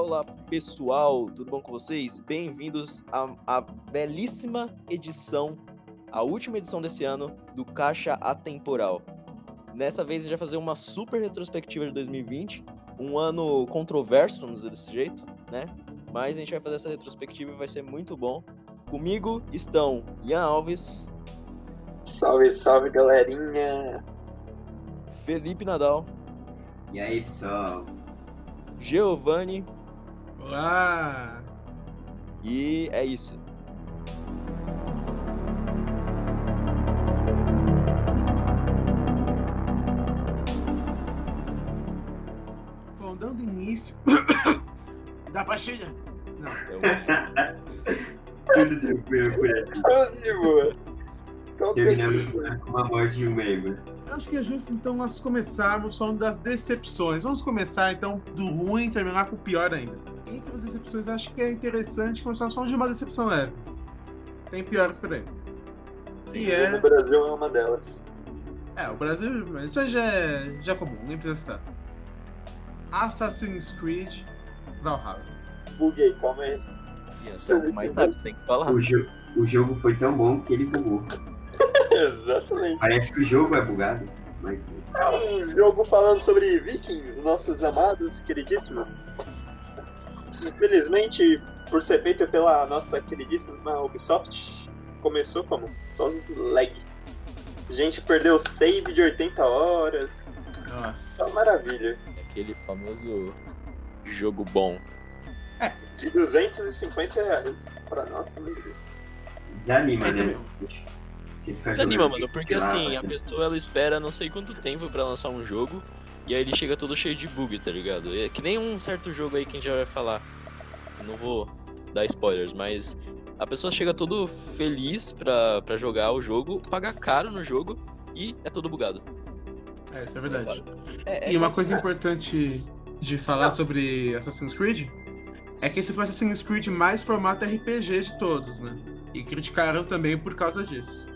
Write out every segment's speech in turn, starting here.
olá pessoal, tudo bom com vocês? Bem-vindos à, à belíssima edição, a última edição desse ano do Caixa Atemporal. Nessa vez a gente vai fazer uma super retrospectiva de 2020, um ano controverso, vamos dizer desse jeito, né? Mas a gente vai fazer essa retrospectiva e vai ser muito bom. Comigo estão Ian Alves. Salve, salve galerinha! Felipe Nadal. E aí, pessoal? Giovanni. Olá! E é isso. Bom, dando início. Dá pastilha? Não. Tudo tranquilo por aqui. Tô de boa. Terminamos com a morte de um membro. Eu acho que é justo então nós começarmos falando das decepções. Vamos começar então do ruim e terminar com o pior ainda. Entre as decepções, acho que é interessante começar só de uma decepção leve. Tem piores por aí. Sim, E é. O Brasil é uma delas. É, o Brasil. mas Isso aí já é, já é comum, nem precisa citar. Assassin's Creed Valhalla. Buguei, calma aí. Você é o mais tarde, tem que falar. O, jo- o jogo foi tão bom que ele bugou. Exatamente. Parece que o jogo é bugado, mas É um jogo falando sobre vikings, nossos amados, queridíssimos. Infelizmente, por ser feito pela nossa queridíssima Ubisoft, começou como? Só os lag. A gente perdeu save de 80 horas. É Nossa. uma maravilha. Aquele famoso jogo bom. De 250 reais. Pra nossa, meu Deus. desanima, É, né? fica Desanima, mano, porque assim, a você- pessoa ela espera não sei quanto tempo pra lançar um jogo e aí ele chega todo cheio de bug, tá ligado? É que nem um certo jogo aí que a gente já vai falar. Eu não vou dar spoilers, mas a pessoa chega todo feliz pra, pra jogar o jogo, paga caro no jogo e é todo bugado. É, isso é verdade. É, é E uma coisa importante de falar sobre Assassin's Creed é que esse foi o Assassin's Creed mais formato RPG de todos, né? E criticaram também por causa disso.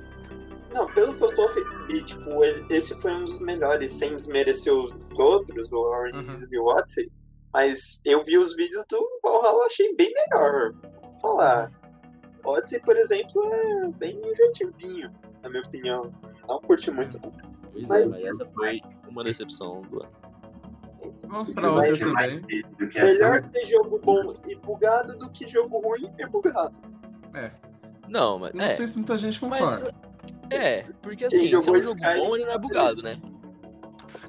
Não, pelo que eu tô. fe- E, tipo, ele- esse foi um dos melhores, sem desmerecer os outros, o Orange Uhum. e o Odyssey. Mas eu vi os vídeos do Valhalla, achei bem melhor. Vou falar. Odyssey, por exemplo, é bem injetivinho, na minha opinião. Não curti muito, não. Pois é, mas- mas essa foi uma decepção do ano. Vamos pra Mas outras é também. Melhor ação. ter jogo bom e bugado do que jogo ruim e bugado. É, Não, mas. não É, sei se muita gente mas. É, porque assim, se é um jogo Skyrim- bom, ele não é bugado, né?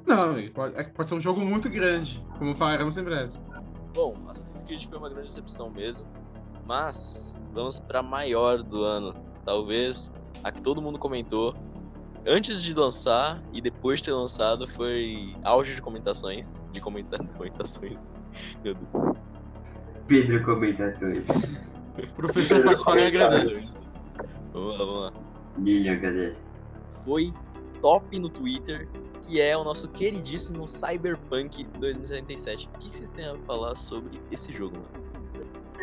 Não, pode, é pode ser um jogo muito grande, como falaremos em breve. Bom, Assassin's Creed foi uma grande decepção mesmo, mas vamos pra maior do ano. Talvez a que todo mundo comentou antes de lançar e depois de ter lançado foi auge de comentações, de comentar comentações. Meu Deus. Pedro Comentações. Professor Pascoal agradece. Vamos lá, vamos lá. Lilian agradece. Foi top no Twitter, que é o nosso queridíssimo Cyberpunk 2077. O que vocês têm a falar sobre esse jogo, mano?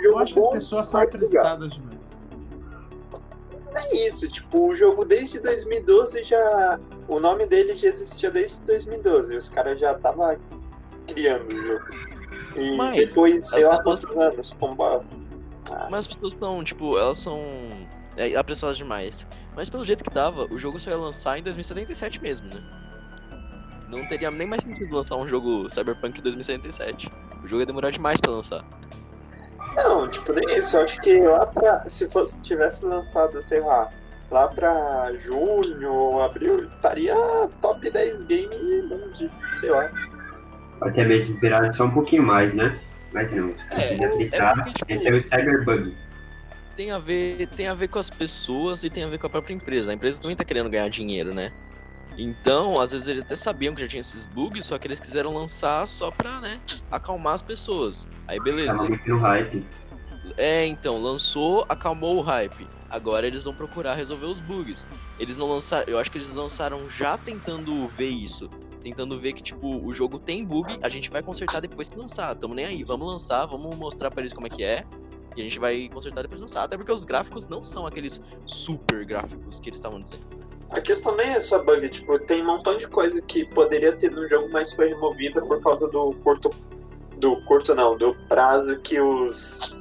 Eu acho que as pessoas são apressadas demais. É isso, tipo, o jogo desde 2012 já. O nome dele já existia desde 2012. Os caras já estavam criando o jogo. E Mas, depois, sei lá pessoas- quantos anos, pombados. Mas as pessoas estão, tipo, elas são é, apressadas demais. Mas pelo jeito que tava, o jogo só ia lançar em 2077 mesmo, né? Não teria nem mais sentido lançar um jogo Cyberpunk 2077. O jogo ia demorar demais pra lançar. Não, tipo, nem isso. Eu acho que lá pra. Se fosse, tivesse lançado, sei lá, lá pra junho ou abril, estaria top 10 game mundo, sei lá. Até mesmo esperado só um pouquinho mais, né? Mas não, se É, é pensar, porque, tipo, esse é o Cyberbug. Tem a ver, tem a ver com as pessoas e tem a ver com a própria empresa. A empresa também tá querendo ganhar dinheiro, né? Então, às vezes eles até sabiam que já tinha esses bugs, só que eles quiseram lançar só pra, né, acalmar as pessoas. Aí beleza. Muito no hype. É, então, lançou, acalmou o hype. Agora eles vão procurar resolver os bugs. Eles não lançaram. Eu acho que eles lançaram já tentando ver isso. Tentando ver que, tipo, o jogo tem bug, a gente vai consertar depois que lançar. Tamo nem aí. Vamos lançar, vamos mostrar pra eles como é que é. E a gente vai consertar depois de lançar. Até porque os gráficos não são aqueles super gráficos que eles estavam dizendo. A questão nem é só bug, tipo, tem um montão de coisa que poderia ter no jogo, mas foi removida por causa do curto do curto não, do prazo que os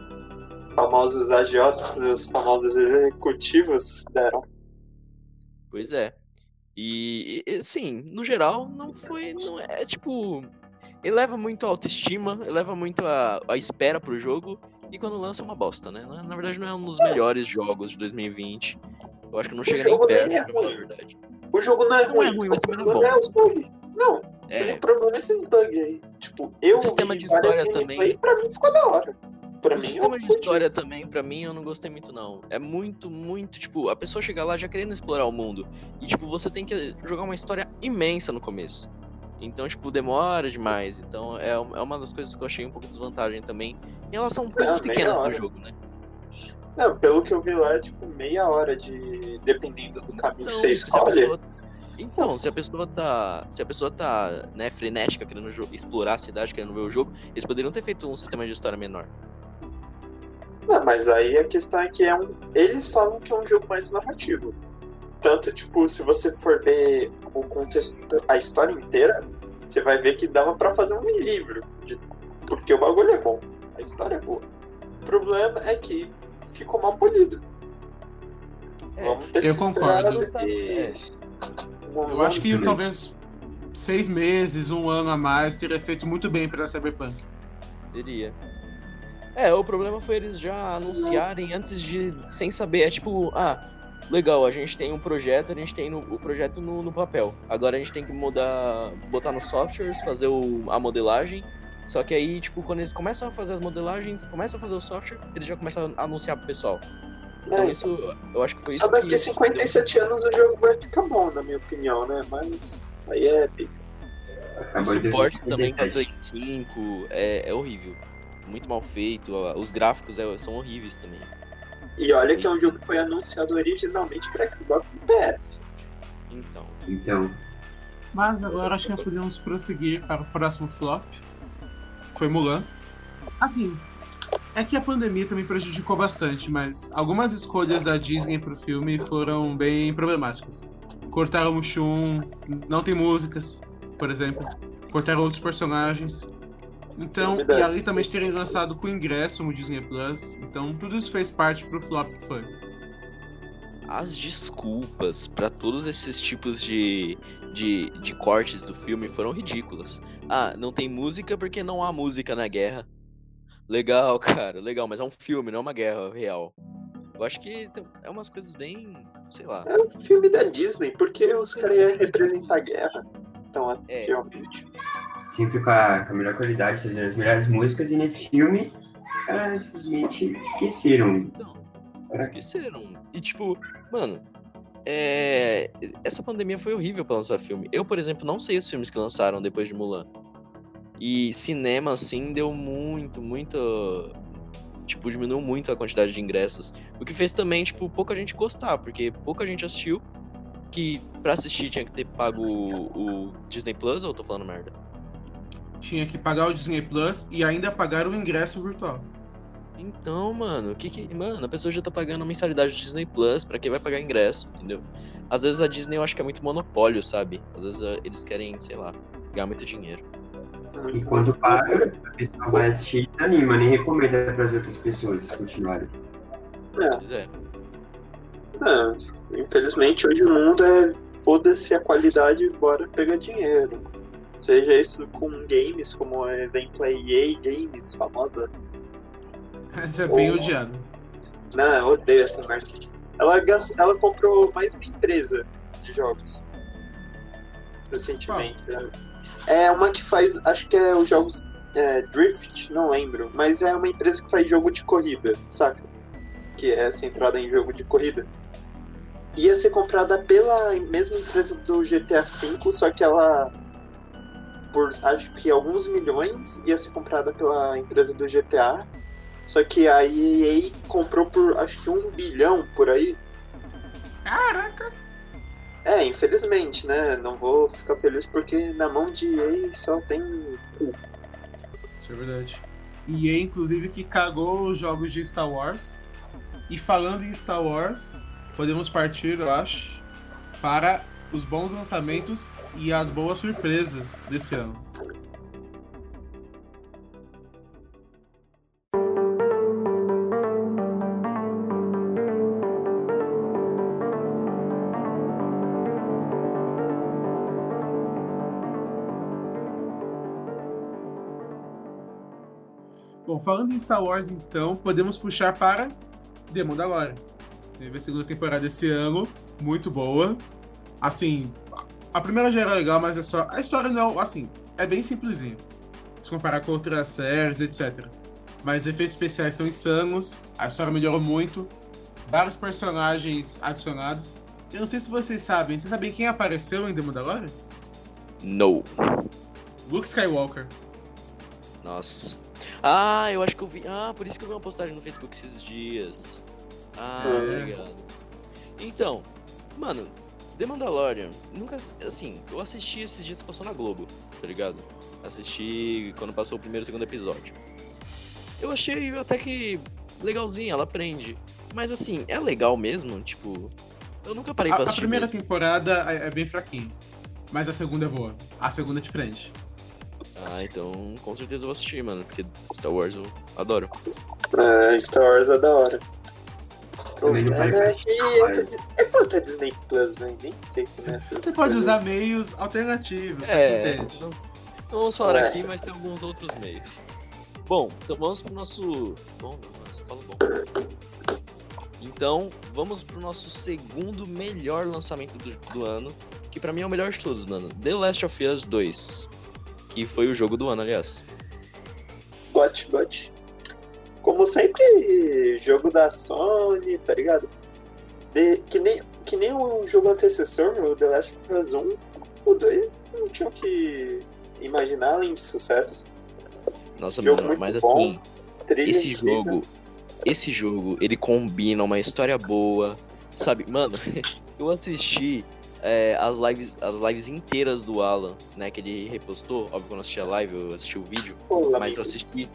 famosos agiotas, os famosos executivos deram. Pois é. E, e, sim, no geral, não foi. Não é tipo. Eleva muito a autoestima, eleva muito a, a espera pro jogo. E quando lança é uma bosta, né? Na, na verdade, não é um dos melhores jogos de 2020. Eu acho que não chega nem perto, é pra falar a ruim. verdade. O jogo não é Não ruim, é ruim, mas também não é bom. é os bugs. Não, É, o problema é esses bugs aí. Tipo, eu O sistema de história também- pra mim ficou da hora. Pra o mim, sistema de curti. história também, pra mim, eu não gostei muito, não. É muito, muito, tipo, a pessoa chega lá já querendo explorar o mundo. E, tipo, você tem que jogar uma história imensa no começo. Então, tipo, demora demais. Então, é, é uma das coisas que eu achei um pouco desvantagem também. Em relação a coisas meia pequenas do jogo, né? Não, pelo que eu vi lá, é tipo meia hora de. Dependendo do caminho que você escolhe. pessoa- Então, se a pessoa tá. Se a pessoa tá, né, frenética, querendo explorar a cidade, querendo ver o jogo, eles poderiam ter feito um sistema de história menor. Não, mas aí a questão é que é um. Eles falam que é um jogo mais narrativo. Tanto, tipo, se você for ver o contexto, a história inteira, você vai ver que dava pra fazer um livro. de- Porque o bagulho é bom. A história é boa. O problema é que ficou mal polido. É, Vamos ter eu que concordo. e- É. Eu acho que anos. talvez seis meses, um ano a mais, teria feito muito bem pra Cyberpunk. Teria. É, o problema foi eles já anunciarem antes de. sem saber. É tipo, ah, legal, a gente tem um projeto, a gente tem no- o projeto no, no papel. Agora a gente tem que mudar. botar nos softwares, fazer o, a modelagem. Só que aí, tipo, quando eles começam a fazer as modelagens, começam a fazer o software, eles já começam a anunciar pro pessoal. Então É, isso, eu acho que foi Só isso que. daqui a 57 anos o jogo vai ficar bom, na minha opinião, né? Mas aí é pica. O de suporte também pra 57. Play 5 é, é horrível. Muito mal feito, os gráficos é- são horríveis também. E olha que é um jogo que foi anunciado originalmente para Xbox e PS. Então. Então, Mas agora acho que nós podemos prosseguir para o próximo flop. Foi Mulan. Assim, é que a pandemia também prejudicou bastante, mas algumas escolhas da Disney pro filme foram bem problemáticas. Cortaram o Shun, não tem músicas, por exemplo. Cortaram outros personagens. Então, Verdade. e ali também terem lançado com ingresso no Disney Plus. Então, tudo isso fez parte pro flop que foi. as desculpas pra todos esses tipos de, de, de cortes do filme foram ridículas. Ah, não tem música porque não há música na guerra. Legal, cara, legal, mas é um filme, não é uma guerra real. Eu acho que é umas coisas bem. sei lá. É um filme da Disney, porque os caras iam representar a guerra. Então, É. realmente. Sempre com a, com a melhor qualidade, fazendo as melhores músicas, e nesse filme, os caras simplesmente esqueceram. Então, esqueceram. E tipo, mano, é... essa pandemia foi horrível pra lançar filme. Eu, por exemplo, não sei os filmes que lançaram depois de Mulan. E cinema, assim, deu muito, muito. Tipo, diminuiu muito a quantidade de ingressos. O que fez também, tipo, pouca gente gostar, porque pouca gente assistiu. Que pra assistir tinha que ter pago o, o Disney Plus, ou eu tô falando merda? Tinha que pagar o Disney Plus e ainda pagar o ingresso virtual. Então, mano, que que. Mano, a pessoa já tá pagando a mensalidade do Disney Plus, pra quem vai pagar ingresso, entendeu? Às vezes a Disney eu acho que é muito monopólio, sabe? Às vezes eh, eles querem, sei lá, ganhar muito dinheiro. E quando paga, a pessoa vai assistir e desanima, nem recomenda para as outras pessoas continuarem. Pois é. É, infelizmente, hoje o mundo é foda-se a qualidade, bora pegar dinheiro. Seja isso com games, como a exemplo a EA Games, famosa. Essa é bem odiado. Não, eu odeio essa merda. Ela, gas- ela comprou mais uma empresa de jogos. Recentemente. né? É uma que faz, acho que é os jogos é, Drift, não lembro. Mas é uma empresa que faz jogo de corrida, saca? Que é centrada em jogo de corrida. Ia ser comprada pela mesma empresa do GTA V, só que ela, por acho que alguns milhões, ia ser comprada pela empresa do GTA. Só que a EA comprou por acho que um bilhão por aí. Caraca! É, infelizmente, né? Não vou ficar feliz porque na mão de EA só tem cu. Isso é verdade. E é inclusive que cagou os jogos de Star Wars. E falando em Star Wars, podemos partir, eu acho, para os bons lançamentos e as boas surpresas desse ano. Bom, falando em Star Wars, então, podemos puxar para The Mandalorian. Teve a segunda temporada esse ano, muito boa. Assim, a primeira já era legal, mas a história, a história não, assim, é bem simplesinha. Se comparar com outras séries, etc. Mas os efeitos especiais são insanos, a história melhorou muito, vários personagens adicionados. Eu não sei se vocês sabem, vocês sabem quem apareceu em The Mandalorian? No. Luke Skywalker. Nossa. Ah, eu acho que eu vi. Ah, por isso que eu vi uma postagem no Facebook esses dias. Ah, É. tá ligado. Então, mano, The Mandalorian, nunca. Assim, eu assisti esses dias que passou na Globo, tá ligado? Assisti quando passou o primeiro e o segundo episódio. Eu achei até que legalzinho, ela aprende. Mas assim, é legal mesmo? Tipo, eu nunca parei A, pra a assistir. primeira mesmo. temporada é, é bem fraquinha. Mas a segunda é boa. A segunda te prende. Ah, então com certeza eu vou assistir, mano, porque Star Wars eu adoro. É, Star Wars é da hora. O Também não problema é quanto é Disney Plus, né? Nem sei como é. Você pode usar meios alternativos, É, você entende? não, não vamos falar É. aqui, mas tem alguns outros meios. Bom, então vamos pro nosso. Bom, só falo bom. Então, vamos pro nosso segundo melhor lançamento do, do ano, que pra mim é o melhor de todos, mano. The Last of Us 2, que foi o jogo do ano, aliás. Got, got. Como sempre, jogo da Sony, tá ligado? De- que, nem, que nem o jogo antecessor, o The Last of Us 1, o 2 não tinham que imaginar além de sucesso. Nossa, Jogo mano, muito mas bom, assim, Trilha esse jogo, esse jogo, ele combina uma história boa, sabe? Mano, eu assisti é, as lives, as lives inteiras do Alan, né? Que ele repostou. Óbvio que eu não assisti a live, eu assisti o vídeo. Pô, Mas amigo, eu assisti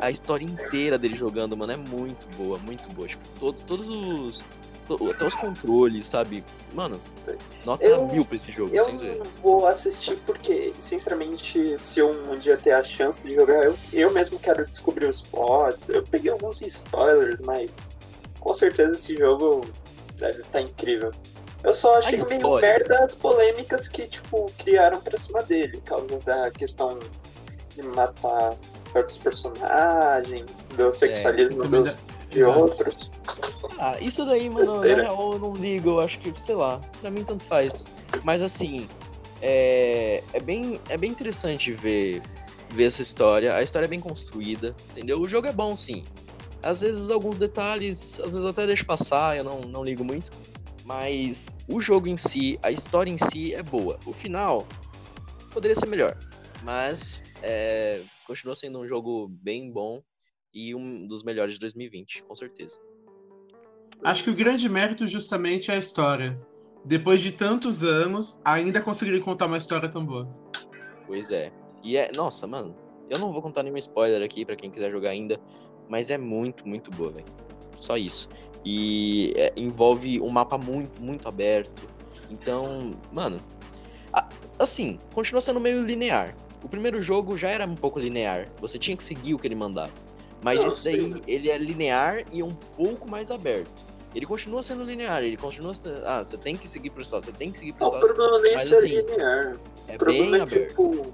a história inteira dele jogando, mano. É muito boa, muito boa. Tipo, todo, todos os. to- até os controles, sabe? Mano, nota Eu- mil pra esse jogo, Eu sem zoeira. não vou assistir porque, sinceramente, se eu um dia ter a chance de jogar, eu, eu mesmo quero descobrir os plots. Eu peguei alguns spoilers, mas com certeza esse jogo deve estar incrível. Eu só achei A meio merda as polêmicas que, tipo, criaram pra cima dele, por causa da questão de matar certos personagens, do sexualismo Também dos, de Exato. outros. Ah, isso daí, mano, na real eu não ligo, eu acho que, sei lá, pra mim tanto faz. Mas assim, é, é, bem, é bem interessante ver, ver essa história. A história é bem construída, entendeu? O jogo é bom, sim. Às vezes alguns detalhes, às vezes eu até deixo passar, eu não, não ligo muito. Mas o jogo em si, a história em si é boa. O final poderia ser melhor. Mas é, continua sendo um jogo bem bom e um dos melhores de 2020, com certeza. Acho que o grande mérito justamente é a história. Depois de tantos anos, ainda conseguiram contar uma história tão boa. Pois é. E é. Nossa, mano. Eu não vou contar nenhum spoiler aqui pra quem quiser jogar ainda. Mas é muito, muito boa, velho. Só isso. E é, envolve um mapa muito, muito aberto. Então, mano. a- assim, continua sendo meio linear. O primeiro jogo já era um pouco linear. Você tinha que seguir o que ele mandava. Mas esse daí, sim. ele é linear e um pouco mais aberto. Ele continua sendo linear, ele continua sendo. Ah, você tem que seguir pro lado, você tem que seguir pro Não, o problema nem é Mas, ser assim, linear. É O problema bem é aberto. tipo. O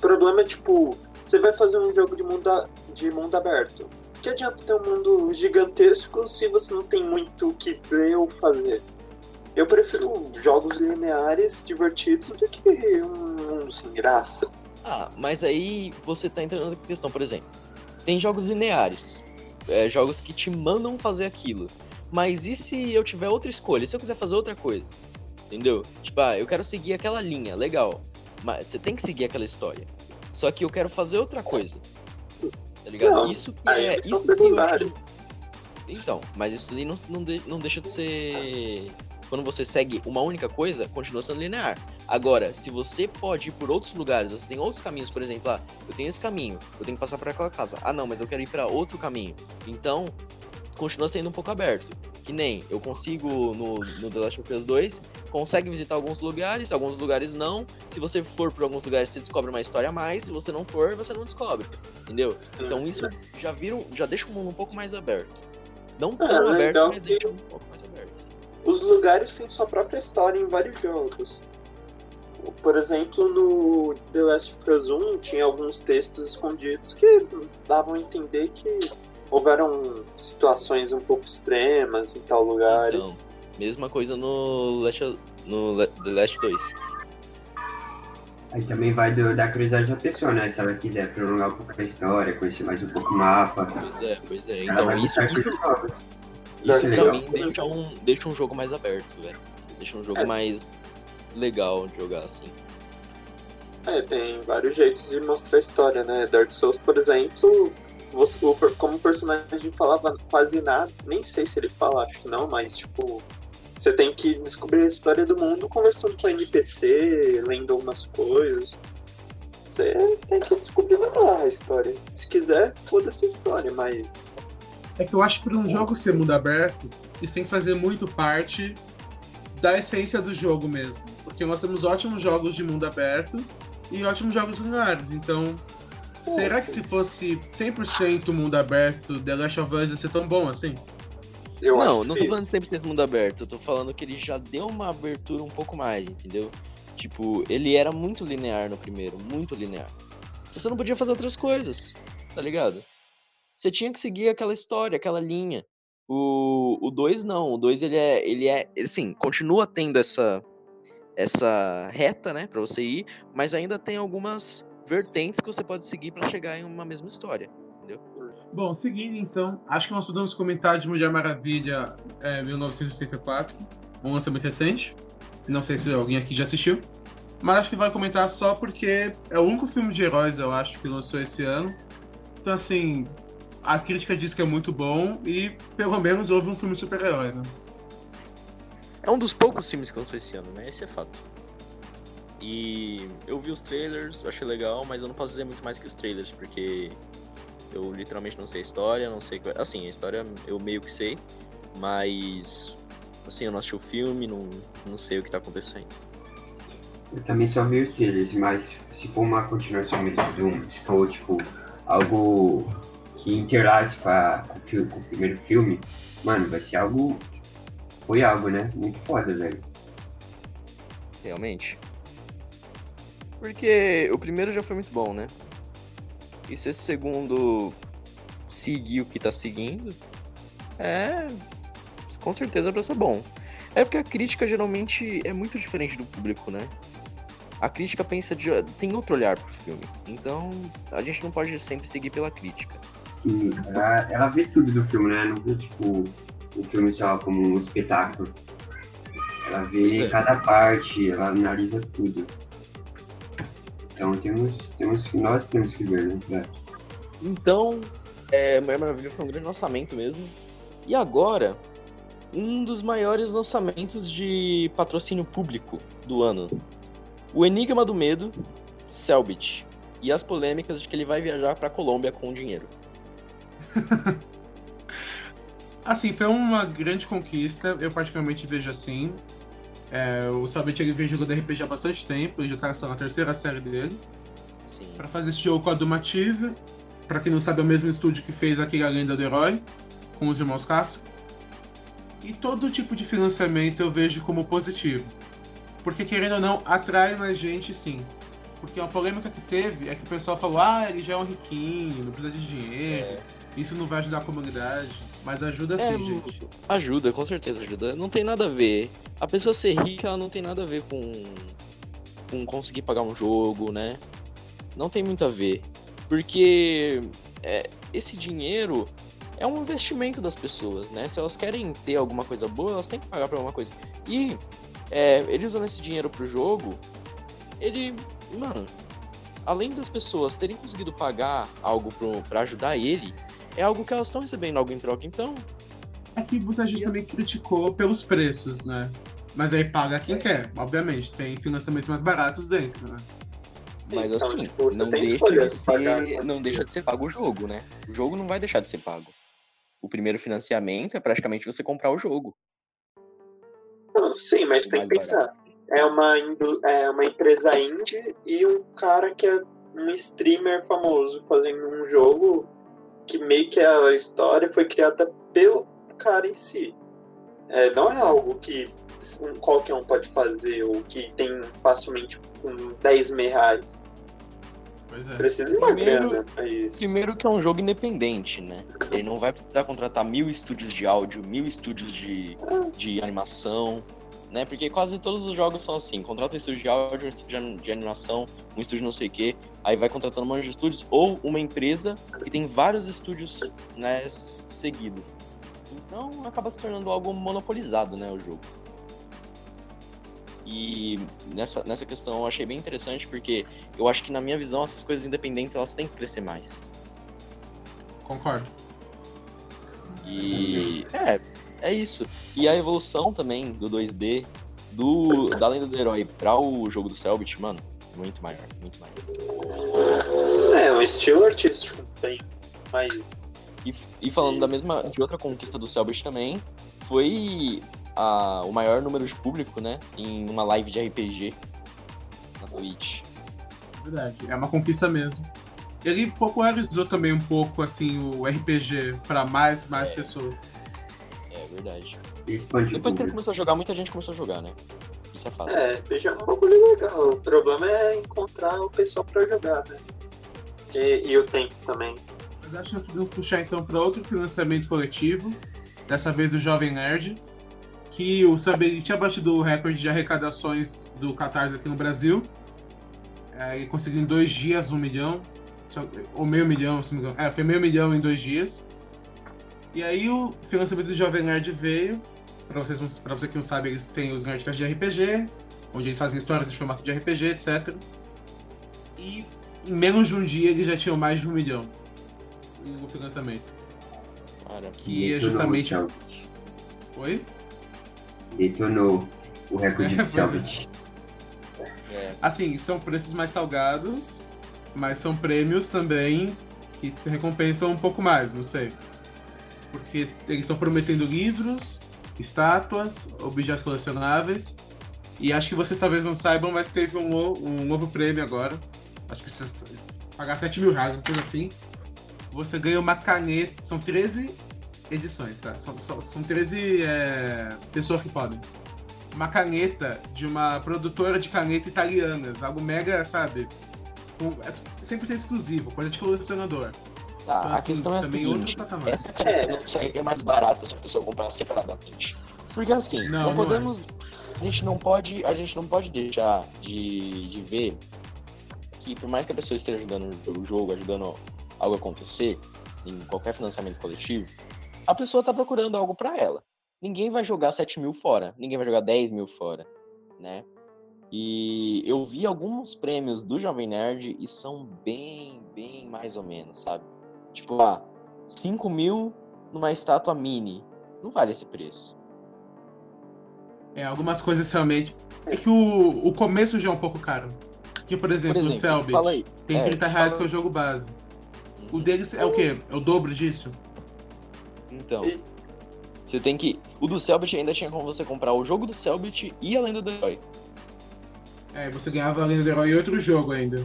problema é tipo, você vai fazer um jogo de mundo, a- de mundo aberto. Que adianta ter um mundo gigantesco se você não tem muito o que ver ou fazer? Eu prefiro jogos lineares divertidos do que um mundo sem graça. Ah, mas aí você tá entrando na questão, por exemplo. Tem jogos lineares. é, jogos que te mandam fazer aquilo. Mas e se eu tiver outra escolha? Se eu quiser fazer outra coisa? Entendeu? Tipo, ah, eu quero seguir aquela linha, legal. Mas você tem que seguir aquela história. Só que eu quero fazer outra coisa. Tá ligado? Não, isso que é. é Isso que acho... secundária. Então, mas isso aí não, não, de- não deixa de ser. Quando você segue uma única coisa, continua sendo linear. Agora, se você pode ir por outros lugares, você tem outros caminhos, por exemplo, ah, eu tenho esse caminho, eu tenho que passar por aquela casa. Ah, não, mas eu quero ir para outro caminho. Então, continua sendo um pouco aberto. Que nem eu consigo no, no The Last of Us 2, consegue visitar alguns lugares, alguns lugares não. Se você for por alguns lugares, você descobre uma história a mais. Se você não for, você não descobre. Entendeu? Então isso já vira, já deixa o mundo um pouco mais aberto. Não tão Ah, aberto, legal mas deixa um pouco mais aberto. Os lugares têm sua própria história em vários jogos. por exemplo, no The Last of Us 1 tinha alguns textos escondidos que davam a entender que houveram situações um pouco extremas em tal lugar. Então, mesma coisa no, Last, no The Last 2. Aí também vai do- da curiosidade da pessoa, né? Se ela quiser prolongar um pouco a história, conhecer mais um pouco o mapa. Pois é, pois é. Então, isso, isso, pra mim deixa um, deixa um jogo mais aberto, velho. Deixa um jogo É. mais legal de jogar, assim. É, tem vários jeitos de mostrar a história, né? Dark Souls, por exemplo, como o personagem falava quase nada, nem sei se ele fala, acho que não, mas tipo, você tem que descobrir a história do mundo conversando com NPC, lendo algumas coisas. Você tem que descobrir marra a história. Se quiser, foda-se a história, mas. É que eu acho que para um jogo ser mundo aberto, isso tem que fazer muito parte da essência do jogo mesmo. Porque nós temos ótimos jogos de mundo aberto e ótimos jogos lineares. Então, será que se fosse 100% mundo aberto, The Last of Us ia ser tão bom assim? Eu não, acho não tô falando 100% mundo aberto, eu tô falando que ele já deu uma abertura um pouco mais, entendeu? Tipo, ele era muito linear no primeiro, muito linear. Você não podia fazer outras coisas, tá ligado? Você tinha que seguir aquela história, aquela linha. O 2 não, o 2 ele é, ele é, assim, continua tendo essa essa reta, né, pra você ir, mas ainda tem algumas vertentes que você pode seguir pra chegar em uma mesma história, entendeu? Bom, seguindo então, acho que nós podemos comentar de Mulher Maravilha é, 1984, um lançamento recente. Não sei se alguém aqui já assistiu, mas acho que vai comentar só porque é o único filme de heróis, eu acho, que lançou esse ano. Então, assim, a crítica diz que é muito bom e pelo menos houve um filme super-herói, né? É um dos poucos filmes que lançou esse ano, né? Esse é fato. E eu vi os trailers, eu achei legal, mas eu não posso dizer muito mais que os trailers, porque eu literalmente não sei a história, não sei. qual- Assim, a história eu meio que sei, mas. Assim, eu não assisti o filme, não, não sei o que tá acontecendo. Eu também só vi os trailers, mas se for uma continuação mesmo do um, se for tipo algo que interage com, a- com o primeiro filme, mano, vai ser algo. Foi algo, né? Muito foda, velho. Realmente. Porque o primeiro já foi muito bom, né? E se esse segundo seguir o que tá seguindo, é. Com certeza pra ser bom. É porque a crítica geralmente é muito diferente do público, né? A crítica pensa de. tem outro olhar pro filme. Então a gente não pode sempre seguir pela crítica. E ela, ela vê tudo do filme, né? Não vê, tipo, o filme só como um espetáculo. Ela vê é. cada parte, ela analisa tudo. Então temos, temos, nós temos que ver, né? pra- Então, é, Mulher Maravilha foi um grande lançamento mesmo. E agora, um dos maiores lançamentos de patrocínio público do ano. O Enigma do Medo, Selbit. E as polêmicas de que ele vai viajar pra Colômbia com dinheiro. Assim, foi uma grande conquista, eu particularmente vejo assim. É, o Sabet ele vem jogando RPG há bastante tempo, ele já tá na terceira série dele. Sim. Pra fazer esse jogo com a Dumative, pra quem não sabe, é o mesmo estúdio que fez aquele A Lenda do Herói, com os irmãos Castro. E todo tipo de financiamento eu vejo como positivo. Porque, querendo ou não, atrai mais gente sim. Porque uma polêmica que teve é que o pessoal falou: ah, ele já é um riquinho, não precisa de dinheiro, É, isso não vai ajudar a comunidade. Mas ajuda É, sim, gente. ajuda, com certeza ajuda. Não tem nada a ver. A pessoa ser rica, ela não tem nada a ver com, com conseguir pagar um jogo, né? Não tem muito a ver. Porque é, esse dinheiro é um investimento das pessoas, né? Se elas querem ter alguma coisa boa, elas têm que pagar por alguma coisa. E é, ele usando esse dinheiro pro jogo, ele. Mano, além das pessoas terem conseguido pagar algo pro, pra ajudar ele, é algo que elas estão recebendo algo em troca. Então, É que muita gente também criticou pelos preços, né? Mas aí paga quem quer, obviamente. Tem financiamentos mais baratos dentro, né? Mas Então, assim, tipo, não, deixa de pagar, ser, né? não deixa de ser pago o jogo, né? O jogo não vai deixar de ser pago. O primeiro financiamento é praticamente você comprar o jogo. Não, sim, mas tem que pensar. barato. É uma, é uma empresa indie e um cara que é um streamer famoso fazendo um jogo que meio que a história foi criada pelo cara em si. É, não é algo que qualquer um pode fazer ou que tem facilmente com 10 mil reais. Pois é. Precisa de uma Primeiro- grana pra isso. Primeiro que é um jogo independente, né? Ele não vai precisar contratar mil estúdios de áudio, mil estúdios de, de animação, né? Porque quase todos os jogos são assim. Contrata um estúdio de áudio, um estúdio de an- de animação, um estúdio não sei o quê. Aí vai contratando um monte de estúdios. Ou uma empresa que tem vários estúdios né, seguidos. Então acaba se tornando algo monopolizado, né? O jogo. E nessa, nessa questão eu achei bem interessante porque eu acho que na minha visão essas coisas independentes elas têm que crescer mais. Concordo. E é, é isso. E a evolução também do 2D, do da lenda do herói para o jogo do Selbit, mano, muito maior, muito maior. É, um estilo artístico bem mais. E, e falando da mesma de outra conquista do Selbit também, foi a, o maior número de público, né, em uma live de RPG na Twitch. Verdade. É uma conquista mesmo. Ele popularizou também um pouco assim o RPG pra mais mais É. pessoas. É verdade. Expande o Depois que ele começou a jogar, muita gente começou a jogar, né? Isso é fato. É, veja um bagulho legal. O problema é encontrar o pessoal pra jogar, né? E, e o tempo também. Mas acho que podemos puxar então para outro financiamento coletivo, dessa vez do Jovem Nerd, que o sabe, ele tinha batido o recorde de arrecadações do Catarse aqui no Brasil. É, e conseguiu em dois dias um milhão, ou meio milhão, se não me engano. É, foi meio milhão em dois dias. E aí o financiamento do Jovem Nerd veio. Para vocês, pra você que não sabe, eles têm os Nerdcasts de RPG, onde eles fazem histórias em formato de RPG, etc. E em menos de um dia eles já tinham mais de um milhão no financiamento. Cara, Que é justamente. o Selbit. Oi? Detonou o recorde do Pois é. Selbit. é, Assim, são preços mais salgados, mas são prêmios também que recompensam um pouco mais, não sei. Porque eles estão prometendo livros, estátuas, objetos colecionáveis. E acho que vocês talvez não saibam, mas teve um, um novo prêmio agora. Acho que você pagar 7 mil reais, uma coisa assim, você ganha uma caneta. São 13 edições, tá? São, são, são 13 é, pessoas que podem. Uma caneta de uma produtora de caneta italianas. Algo mega, sabe? Um, é 100% exclusivo, coisa de colecionador. Tá, Então, a assim, questão é a seguinte, essa caneta não sairia mais barata se a pessoa comprar separadamente. Porque assim, Não, não, não é. podemos. A gente não pode. A gente não pode deixar de, de ver que por mais que a pessoa esteja ajudando o jogo, ajudando algo a acontecer, em qualquer financiamento coletivo, a pessoa tá procurando algo pra ela. Ninguém vai jogar 7 mil fora, ninguém vai jogar 10 mil fora, né? E eu vi alguns prêmios do Jovem Nerd e são bem, bem mais ou menos, sabe? Tipo, ah, 5 mil numa estátua mini. Não vale esse preço. É, algumas coisas realmente. É que o, o começo já é um pouco caro. Que, por Por exemplo, o exemplo, Selbit aí. tem É, 30 reais fala- que é o jogo base. O deles é o quê? É o dobro disso? Então, E- você tem que. O do Selbit ainda tinha como você comprar o jogo do Selbit e a lenda do herói. É, você ganhava a Lenda do Herói e outro jogo ainda.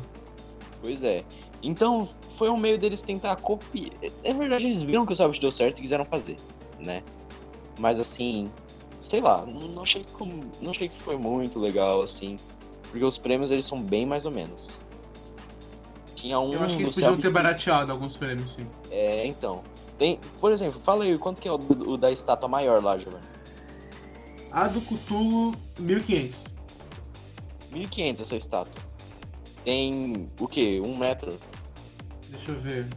Pois é. Então, foi um meio deles tentar copiar. É verdade, eles viram que o Selbit deu certo e quiseram fazer, né? Mas assim, sei lá, não achei que, como- não achei que foi muito legal, assim. Porque os prêmios eles são bem mais ou menos. Tinha um Eu acho que eles podiam ter barateado alguns prêmios, sim. É, então. Tem, por exemplo, fala aí, quanto que é o, o da estátua maior lá, Giovanni? A do Cthulhu, 1500. 1500 essa estátua. Tem o quê? Um metro? Deixa eu ver.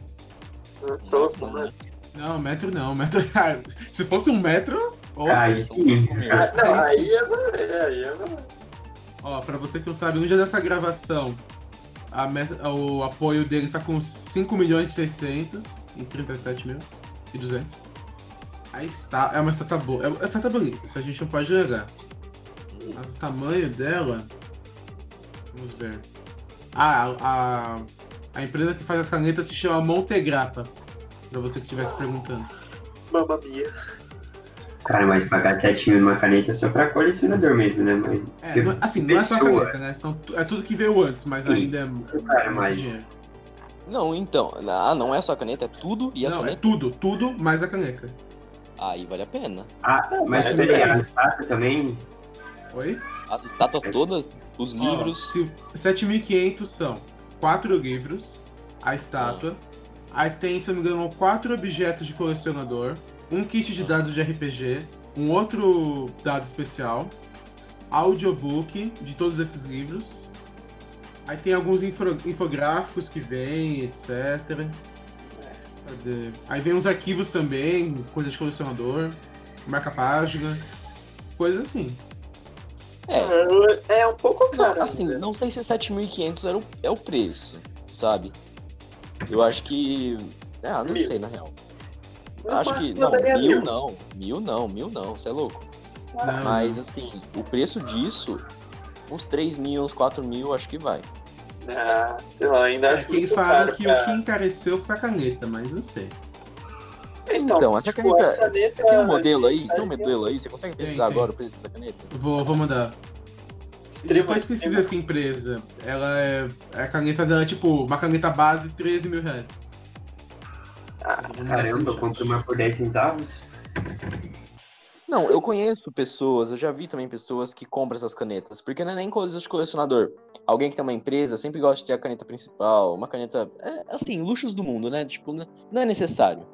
Não, né? né? Não, metro não. Metro. Ah, Se fosse um metro. Ó, Aí sim. Ah, não, Aí aí é valer, aí é ó, pra você que não sabe, no dia dessa gravação, a met- o apoio deles está com 5 milhões e 600 e 37 mil e 200. Aí está. É uma estátua boa. É uma estátua bonita. Isso a gente não pode negar. Mas o tamanho dela. Vamos ver. Ah, a, a empresa que faz as canetas se chama Montegrappa. Pra você que estivesse perguntando. Mamma mia. Cara, mas pagar 7 mil numa caneta é só pra colecionador mesmo, né? Mas, É, não- assim, não é só a caneta, né? São, é tudo que veio antes, mas Sim. ainda é muito cara, mas. Não, então. Ah, não é só a caneta, é tudo e a Não, é caneta. tudo, tudo mais a caneta. Aí vale a pena. Ah, mas é- a estátua também. Oi? As estátuas todas, os livros. Ó, se- 7.500 são quatro livros, a estátua. Aí tem, se não me engano, quatro objetos de colecionador, um kit de dados de RPG, um outro dado especial, audiobook de todos esses livros. Aí tem alguns infográficos que vêm, etc. Cadê? Aí vem uns arquivos também, coisa de colecionador, marca-página, coisa assim. É, É um pouco caro. assim, ainda. não sei se 7.500 era o- é o preço, sabe? Eu acho que. Ah, não Mil. sei, na real. Eu acho acho que. Não, daria mil não. Mil não, mil não, você é louco. Não, Mas assim, o preço disso, uns 3 mil, uns 4 mil, acho que vai. Ah, sei lá, ainda É acho que eles falaram que pra- o que encareceu foi a caneta, mas não sei. Então, essa tipo, caneta- a caneta Tem um modelo aí? Tem um modelo aí? Você consegue pesquisar tem. agora o preço da caneta? Vou, vou mandar. extrema- Depois pesquisa essa empresa. Ela é. A caneta dela é tipo uma caneta base 13 mil reais. Ah, Caramba, compro uma por 10 centavos. Não, eu conheço pessoas, eu já vi também pessoas que compram essas canetas, porque não é nem coisa de colecionador. Alguém que tem uma empresa sempre gosta de ter a caneta principal, uma caneta, é, assim, luxos do mundo, né? Tipo, não é necessário.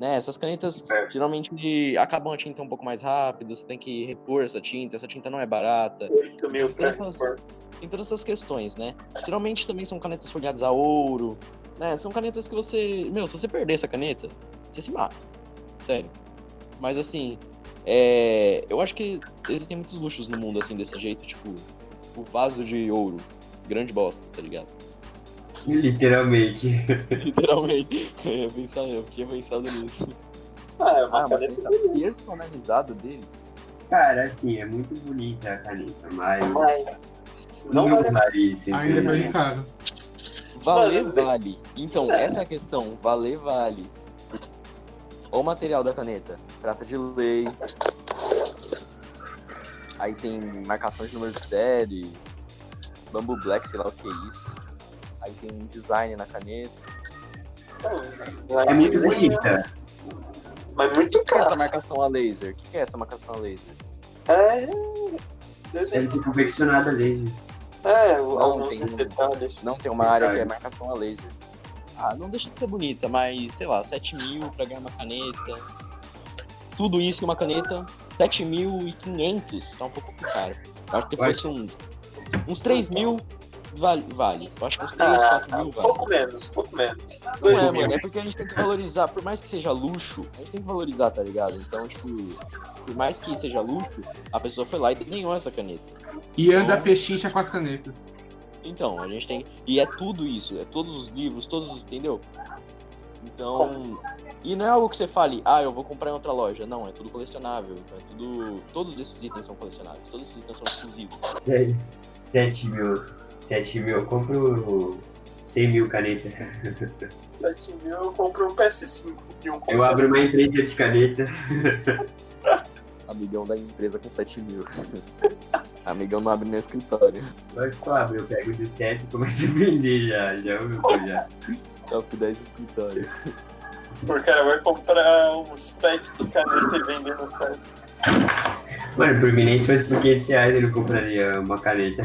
Né? Essas canetas É. geralmente acabam a tinta um pouco mais rápido, você tem que repor essa tinta, essa tinta não é barata. 8 mil pra Essas- repor. Tem todas essas questões, né? Geralmente também são canetas folhadas a ouro, né? São canetas que você. Meu, se você perder essa caneta, você se mata. Sério. Mas assim, é... eu acho que existem muitos luxos no mundo assim desse jeito, tipo, o vaso de ouro. Grande bosta, tá ligado? Literalmente. Literalmente. Eu, ia pensar, eu tinha pensado nisso. Ah, é uma Ah, mas caneta a personalizada deles. Cara, assim, é muito bonita a caneta, mas Mas não, não vale vale isso. Ainda é mais caro. Valer Mano, vale. Então, essa é a questão. Valer vale. O material da caneta. Prata de lei. Aí tem marcação de número de série. Bamboo Black, sei lá o que é isso. Aí tem um design na caneta. É muito bonita. Mas muito O que é essa marcação a laser? O que é essa marcação a laser? É. Deus Deve ser confeccionada ali. É, Não, tem um- detalhes. Não, tem uma área que é marcação a laser. Ah, não deixa de ser bonita, mas sei lá, 7 mil pra ganhar uma caneta. Tudo isso em uma caneta, 7.500, tá um pouco caro. Acho que fosse uns, uns 3 mil, vale, vale. Eu acho que uns 3, 4 mil um vale. pouco menos, um pouco menos. Não é, mil. mano, é porque a gente tem que valorizar, por mais que seja luxo, a gente tem que valorizar, tá ligado? Então, tipo, por mais que seja luxo, a pessoa foi lá e desenhou essa caneta. E anda Então- pechincha com as canetas. Então, a gente tem. E é tudo isso, é todos os livros, todos os. Entendeu? Então. E não é algo que você fale, ah, eu vou comprar em outra loja. Não, é tudo colecionável. Então é tudo. Todos esses itens são colecionáveis, todos esses itens são exclusivos. 7 mil. 7 mil. Eu compro 100 mil canetas. 7 mil eu compro um PS5 e um Eu computador. abro uma empresa de caneta. Amigão da empresa com 7 mil. Amigão não abre no escritório. Lógico que eu abro, eu pego de 7 e começo a vender já. Já é o meu já. Top 10 escritório. O cara vai comprar uns packs de caneta e vender no site. Mano, por mim nem se fosse por 500 reais eu não compraria uma caneta.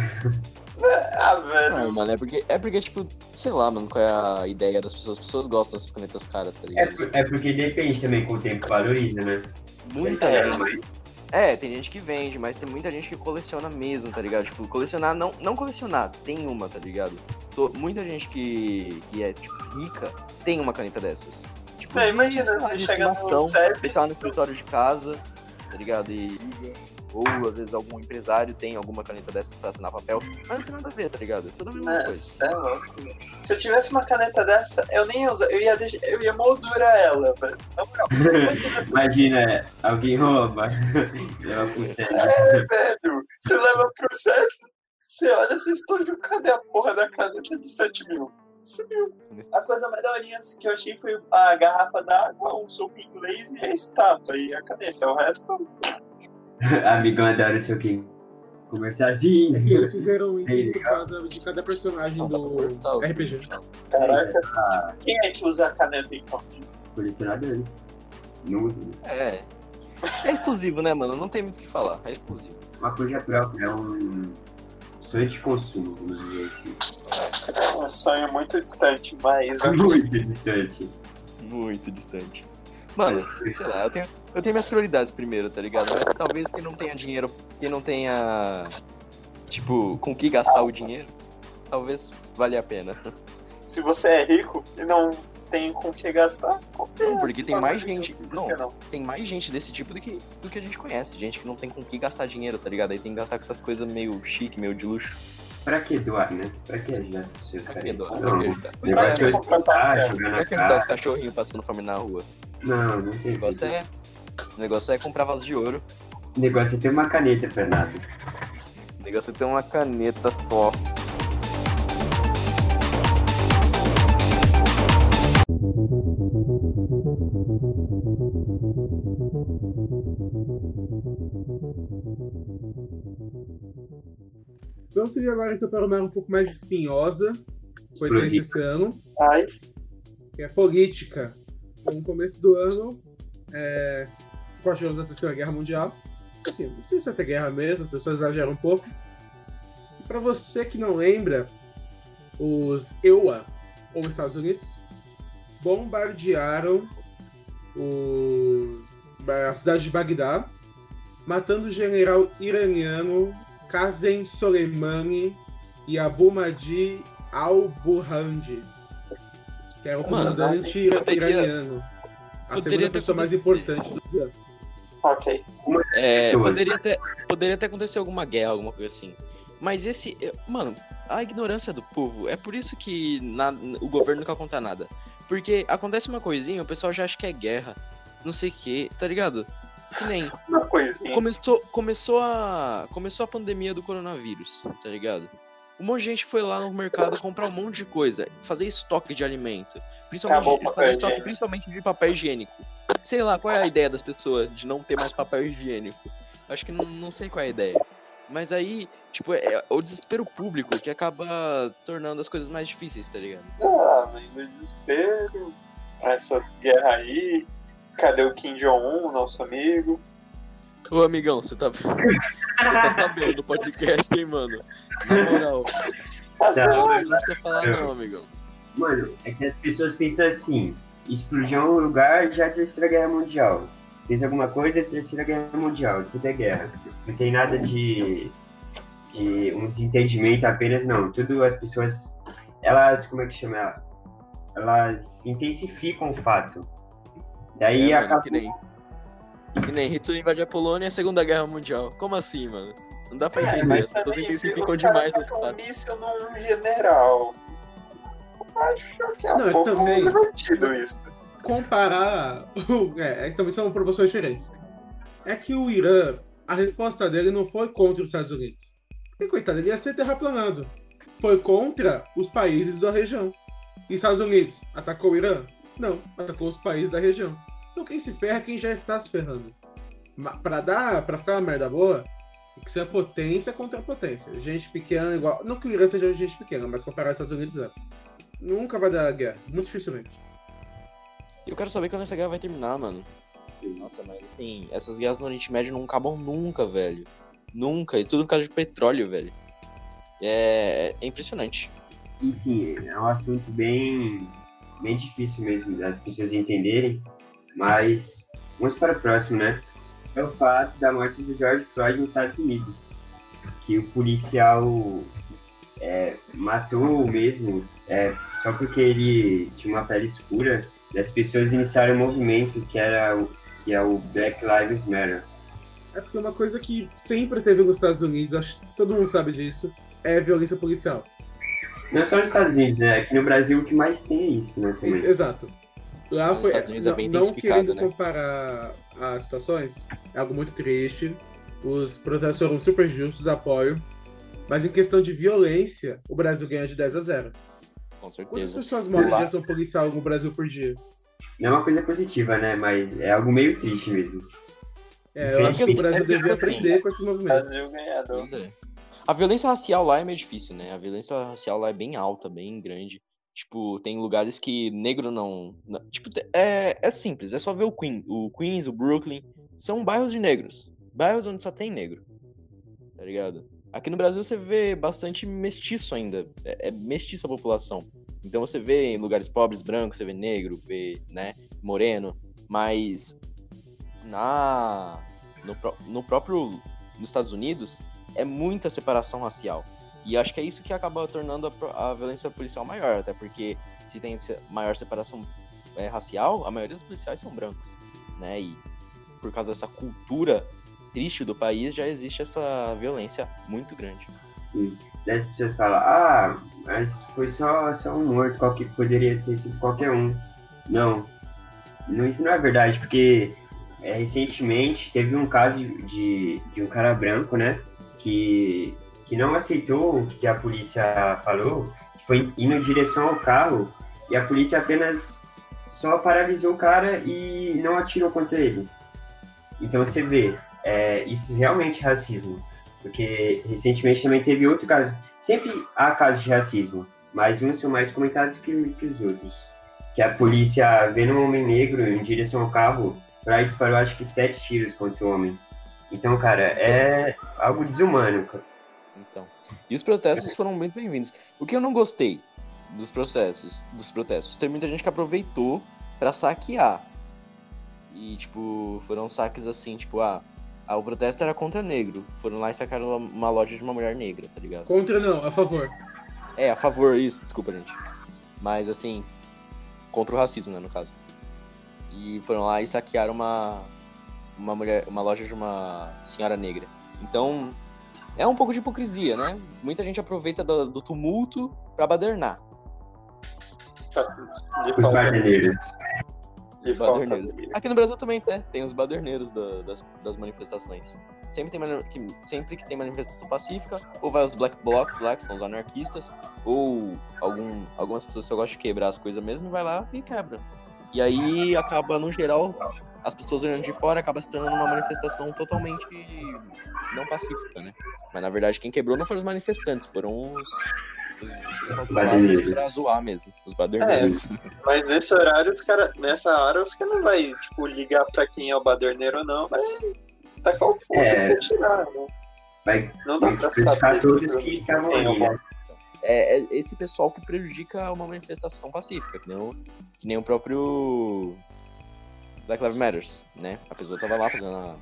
Ah, velho. Não, mano, é porque, é porque, tipo, sei lá, mano, qual é a ideia das pessoas. As pessoas gostam dessas canetas caras, tá É, ligado? por- é porque depende também com o tempo valoriza, né? Muita É, gente. É, tem gente que vende, mas tem muita gente que coleciona mesmo, tá ligado? Tipo, colecionar, não, não colecionar, tem uma, tá ligado? Tô- muita gente que, que é, tipo, rica tem uma caneta dessas. Tipo, É, imagina, você chega no deixar lá no escritório de casa, tá ligado? E. Ou às vezes algum empresário tem alguma caneta dessas pra assinar papel. Mas não tem nada a ver, tá ligado? É tudo a mesma É, coisa. é louco. Se eu tivesse uma caneta dessa, eu nem ia usar, eu ia, deixar, eu ia moldurar ela, velho. Na moral, imagina, alguém rouba. Leva pro céu. velho, você leva processo, você olha seu estúdio, cadê a porra da caneta de 7 mil? Sumiu. A coisa mais daorinha que eu achei foi a garrafa d'água, um suco inglês e a estátua e a caneta. O resto, Amigão adora o seu que É que eles fizeram isso por causa de cada personagem do RPG. caraca, Ah, quem é que usa a caneta então? colecionador. Não uso. É. É exclusivo, né, mano? Não tem muito o que falar. É exclusivo. Uma coisa própria, é um sonho de consumo, vamos dizer assim. É um sonho muito distante, mas Muito distante. Muito distante. Mano, sei lá, eu tenho, eu tenho minhas prioridades primeiro, tá ligado? Mas talvez quem não tenha dinheiro, quem não tenha, tipo, com que gastar o dinheiro, talvez valha a pena. se você é rico e não tem com que gastar, Não, porque tem mais gente- não. não? Tem mais gente desse tipo do que, do que a gente conhece. Gente que não tem com que gastar dinheiro, tá ligado? Aí tem que gastar com essas coisas meio chique, meio de luxo. Pra que doar, né? Pra que ajudar pessoas? Pra que doar? Pra que o ajudar? negócio é Pra que ajudar os cachorrinhos passando fome na rua? Não, não O tem. negócio é. O negócio é comprar vaso de ouro. O negócio é ter uma caneta, Fernando. O negócio é ter uma caneta só. Vamos ir agora então para uma área um pouco mais espinhosa. Foi tenso esse ano, Ai, que é política. No começo do ano, é, com a da Terceira Guerra Mundial. Assim, não sei se é até guerra mesmo, as pessoas exageram um pouco. E para você que não lembra, os EUA, ou Estados Unidos, bombardearam o, a cidade de Bagdá, matando o general iraniano Qasem Soleimani e Abu Mahdi al-Burhandi, que era o Mano, comandante poderia- iraniano. A poderia segunda ter pessoa mais importante do ano. ok. É, poderia ter, poderia ter acontecido alguma guerra, alguma coisa assim. Mas esse. Mano, a ignorância do povo. É por isso que na- o governo nunca conta nada. Porque acontece uma coisinha, o pessoal já acha que é guerra. Não sei o que, tá ligado? Que nem. Uma coisinha. Começou, começou, a, começou a pandemia do coronavírus, tá ligado? Um monte de gente foi lá no mercado comprar um monte de coisa, fazer estoque de alimento. Principalmente, papel fazer estoque higiênico. principalmente de papel higiênico. Sei lá, qual é a ideia das pessoas de não ter mais papel higiênico? Acho que não, não sei qual é a ideia. Mas aí, tipo, é o desespero público que acaba tornando as coisas mais difíceis, tá ligado? Ah, mas desespero, essas guerras aí. Cadê o Kim Jong-un, nosso amigo? Ô amigão, você tá. você tá sabendo do podcast, hein, mano? Na moral. Sei Eu lá, não quer falar não, amigão. Mano, é que as pessoas pensam assim, explodiu um lugar já é Terceira Guerra Mundial. Fez alguma coisa, Terceira Guerra Mundial, tudo é guerra. Não tem nada de, de um desentendimento apenas, não. Tudo as pessoas, elas, como é que chama? ela? Elas intensificam o fato. Daí É, acaba... que nem. Que nem Hitler invade a Polônia e a Segunda Guerra Mundial. Como assim, mano? Não dá pra É, entender. mas As pessoas intensificam demais os taca um fatos. míssil num general. Acho que é um Não, eu pouco também. divertido isso. comparar. é, também são proporções diferentes. É que o Irã, a resposta dele não foi contra os Estados Unidos. Porque, coitado, ele ia ser terraplanado. Foi contra os países da região. E Estados Unidos atacou o Irã? Não, atacou os países da região. Então quem se ferra é quem já está se ferrando. Pra dar, para ficar uma merda boa, tem que ser potência contra potência. Gente pequena igual. Não que o Irã seja gente pequena, mas comparar os Estados Unidos é. Nunca vai dar guerra, muito dificilmente. Eu quero saber quando essa guerra vai terminar, mano. Nossa, mas assim, essas guerras no Oriente Médio não acabam nunca, velho. Nunca. E tudo por causa de petróleo, velho. É, é impressionante. Enfim, é um assunto bem, bem difícil mesmo das pessoas entenderem, mas vamos para o próximo, né? É o fato da morte do George Floyd nos Estados Unidos, que o policial é, matou mesmo é, só porque ele tinha uma pele escura, e as pessoas iniciaram um movimento que era o, que é o Black Lives Matter. É porque uma coisa que sempre teve nos Estados Unidos, acho que todo mundo sabe disso, é violência policial. Não só nos Estados Unidos, né? Aqui no Brasil o que mais tem é isso, né? Também. Exato. Lá Nos foi, Estados Unidos é não, bem não querendo né? comparar as situações, é algo muito triste. Os protestos foram super justos, apoio. Mas em questão de violência, o Brasil ganha de 10 a 0. Com Quantas certeza. pessoas morrem de ação policial no Brasil por dia? Não é uma coisa positiva, né? Mas é algo meio triste mesmo. É, eu acho que o Brasil É que, devia assim, aprender com esses movimentos. Brasil ganhador. Pois é. A violência racial lá é meio difícil, né? A violência racial lá é bem alta, bem grande. Tipo, tem lugares que negro não. não- tipo, te- é, é simples, é só ver o Queen, o Queens, o Brooklyn. são bairros de negros. Bairros onde só tem negro. Tá ligado? Aqui no Brasil você vê bastante mestiço ainda. É, é mestiça a população. Então você vê em lugares pobres brancos, você vê negro, vê, né, moreno, mas na no, no próprio nos Estados Unidos é muita separação racial. E acho que é isso que acaba tornando a, a violência policial maior, até porque se tem maior separação é, racial, a maioria dos policiais são brancos, né? E por causa dessa cultura triste do país, já existe essa violência muito grande. Sim. Daí pessoas falam, ah, mas foi só, só um morto, qualquer, poderia ter sido qualquer um. Não, não isso não é verdade, porque é, recentemente teve um caso de, de um cara branco, né, que que não aceitou o que a polícia falou, foi indo em direção ao carro e a polícia apenas só paralisou o cara e não atirou contra ele. Então você vê, é, isso realmente é racismo. Porque recentemente também teve outro caso. Sempre há casos de racismo, mas uns são mais comentados que, que os outros. Que a polícia vendo um homem negro em direção ao carro, para disparou acho que sete tiros contra o homem. Então, cara, é algo desumano. Então. E os protestos foram muito bem-vindos. O que eu não gostei dos processos, dos protestos, tem muita gente que aproveitou para saquear. E, tipo, foram saques assim, tipo, ah, ah, o protesto era contra negro. Foram lá e sacaram uma loja de uma mulher negra, tá ligado? Contra não, a favor. É, a favor, isso, desculpa, gente. Mas, assim, contra o racismo, né, no caso. E foram lá e saquearam uma, uma mulher, uma loja de uma senhora negra. Então, é um pouco de hipocrisia, né? Muita gente aproveita do, do tumulto para badernar. Os baderneiros. Os baderneiros. Aqui no Brasil também tem, tem os baderneiros da, das, das manifestações. Sempre, tem, que, sempre que tem manifestação pacífica, ou vai os black blocs lá, que são os anarquistas, ou algum, algumas pessoas que gostam de quebrar as coisas mesmo, vai lá e quebra. E aí acaba, no geral, as pessoas olhando de fora acaba se tornando uma manifestação totalmente não pacífica, né? Mas na verdade quem quebrou não foram os manifestantes, foram os, os, os pra zoar mesmo, os baderneiros. É, mas nesse horário, os cara, nessa hora, os caras não vai, tipo, ligar pra quem é o baderneiro ou não, vai tacar o fogo é. e tirar, né? Vai, não dá pra saber todos que estavam ali, né? É, é, esse pessoal que prejudica uma manifestação pacífica, que nem o, que nem o próprio Black Lives Matters, né? A pessoa tava lá fazendo a,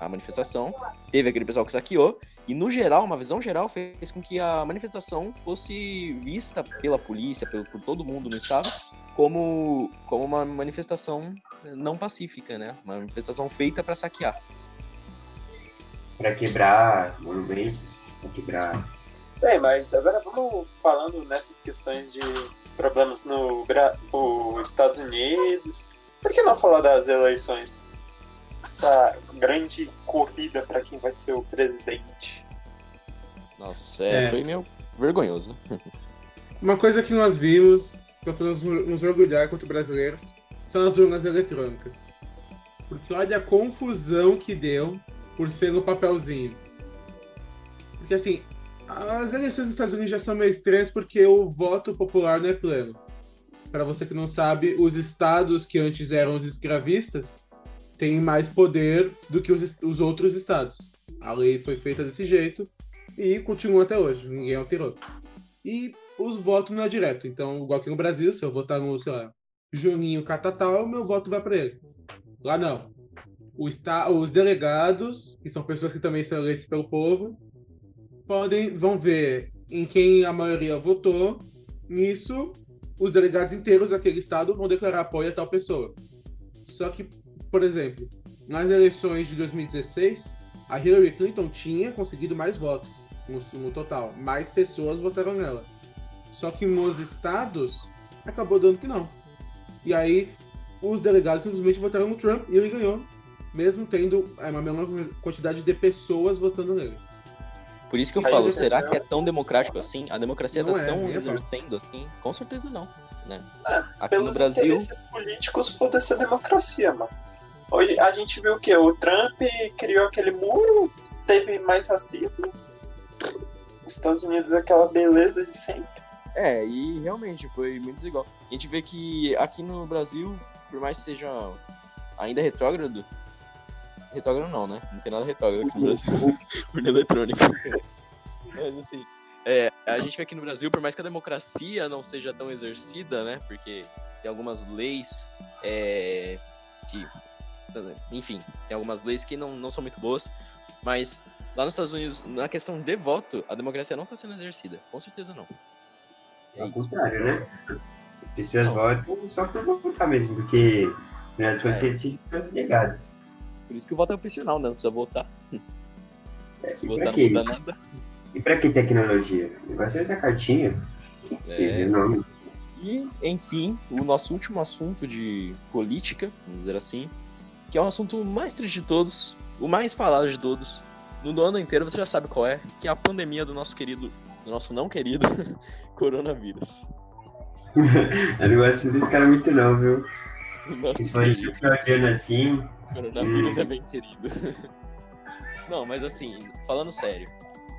a manifestação, teve aquele pessoal que saqueou, e no geral, uma visão geral fez com que a manifestação fosse vista pela polícia, pelo, por todo mundo no estado, como, como uma manifestação não pacífica, né? Uma manifestação feita para saquear. Para quebrar monumentos, para quebrar. Bem, mas agora vamos falando nessas questões de problemas no, no Estados Unidos, por que não falar das eleições? Essa grande corrida para quem vai ser o presidente. Nossa, é, é. foi meio vergonhoso. Uma coisa que nós vimos, que nós podemos nos orgulhar contra brasileiros, são as urnas eletrônicas. Porque olha a confusão que deu por ser no papelzinho. Porque assim, as eleições dos Estados Unidos já são meio estranhas porque o voto popular não é pleno para você que não sabe, os estados que antes eram os escravistas têm mais poder do que os, os outros estados. A lei foi feita desse jeito e continua até hoje, ninguém alterou. E os votos não é direto. Então, igual aqui no Brasil, se eu votar no, sei lá, Juninho Catatal, meu voto vai para ele. Lá não. Está, os delegados, que são pessoas que também são eleitos pelo povo, podem vão ver em quem a maioria votou. Nisso, os delegados inteiros daquele estado vão declarar apoio a tal pessoa. Só que, por exemplo, nas eleições de 2016, a Hillary Clinton tinha conseguido mais votos no, no total, mais pessoas votaram nela. Só que nos estados acabou dando que não. E aí os delegados simplesmente votaram no Trump e ele ganhou, mesmo tendo é, uma menor quantidade de pessoas votando nele. Por isso que eu Aí falo, será que é tão democrático assim? A democracia não tá é, tão exercendo assim? Com certeza não, né? É, Aqui no Brasil... políticos, foda-se a democracia, mano. Hoje a gente viu o quê? O Trump criou aquele muro, teve mais racismo. Estados Unidos é aquela beleza de sempre. É, e realmente foi muito desigual. A gente vê que aqui no Brasil, por mais que seja ainda retrógrado, retrógrado não, né? Não tem nada retrógrado aqui no Brasil. Urna eletrônica. Mas assim, é, a gente vê aqui no Brasil, por mais que a democracia não seja tão exercida, né? Porque tem algumas leis é, que. Enfim, tem algumas leis que não, não são muito boas, mas lá nos Estados Unidos, na questão de voto, a democracia não está sendo exercida. Com certeza não. É Ao contrário, né? As pessoas não. votam só por votar mesmo, porque né, são é. ter delegados. Por isso que o voto é opcional, né? Não precisa votar. É, Se votar não muda nada. E pra que tecnologia? O negócio é essa cartinha. É. E, enfim, o nosso último assunto de política, vamos dizer assim, que é um assunto mais triste de todos, o mais falado de todos. No ano inteiro você já sabe qual é, que é a pandemia do nosso querido, do nosso não querido coronavírus. Eu não gosto desse cara muito não, viu? Principalmente o assim. Coronavírus hum. é bem querido. Não, mas assim, falando sério,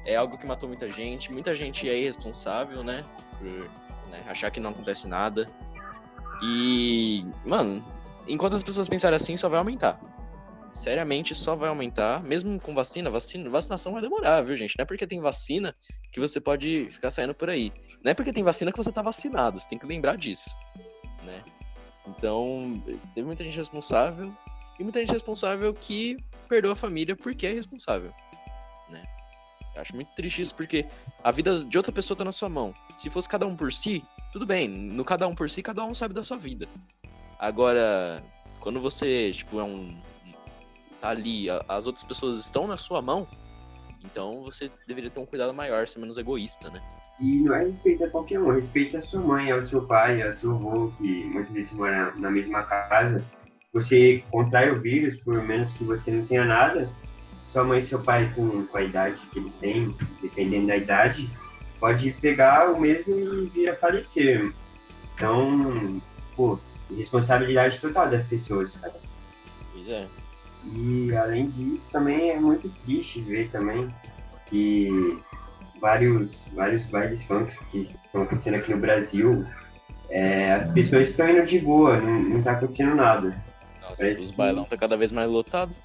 é algo que matou muita gente. Muita gente é irresponsável, né? Por né, achar que não acontece nada. E, mano, enquanto as pessoas pensarem assim, só vai aumentar. Seriamente, só vai aumentar. Mesmo com vacina, vacina, vacinação vai demorar, viu, gente? Não é porque tem vacina que você pode ficar saindo por aí. Não é porque tem vacina que você tá vacinado. Você tem que lembrar disso, né? Então, teve muita gente responsável e muita gente responsável que perdeu a família porque é responsável, né? Eu acho muito triste isso porque a vida de outra pessoa tá na sua mão. Se fosse cada um por si, tudo bem. No cada um por si, cada um sabe da sua vida. Agora, quando você, tipo, é um. tá ali, as outras pessoas estão na sua mão, então você deveria ter um cuidado maior, ser menos egoísta, né? E não é respeito a qualquer um, respeito a sua mãe, ao seu pai, ao seu avô, que muitas vezes mora na mesma casa. Você contrai o vírus, por menos que você não tenha nada, sua mãe e seu pai, com, com a idade que eles têm, dependendo da idade, pode pegar o mesmo e vir a falecer. Então, pô, responsabilidade total das pessoas, cara. Pois é. E além disso, também é muito triste ver também que vários, vários bailes funks que estão acontecendo aqui no Brasil, é, as pessoas estão indo de boa, não, não tá acontecendo nada. Os bailão tá cada vez mais lotado.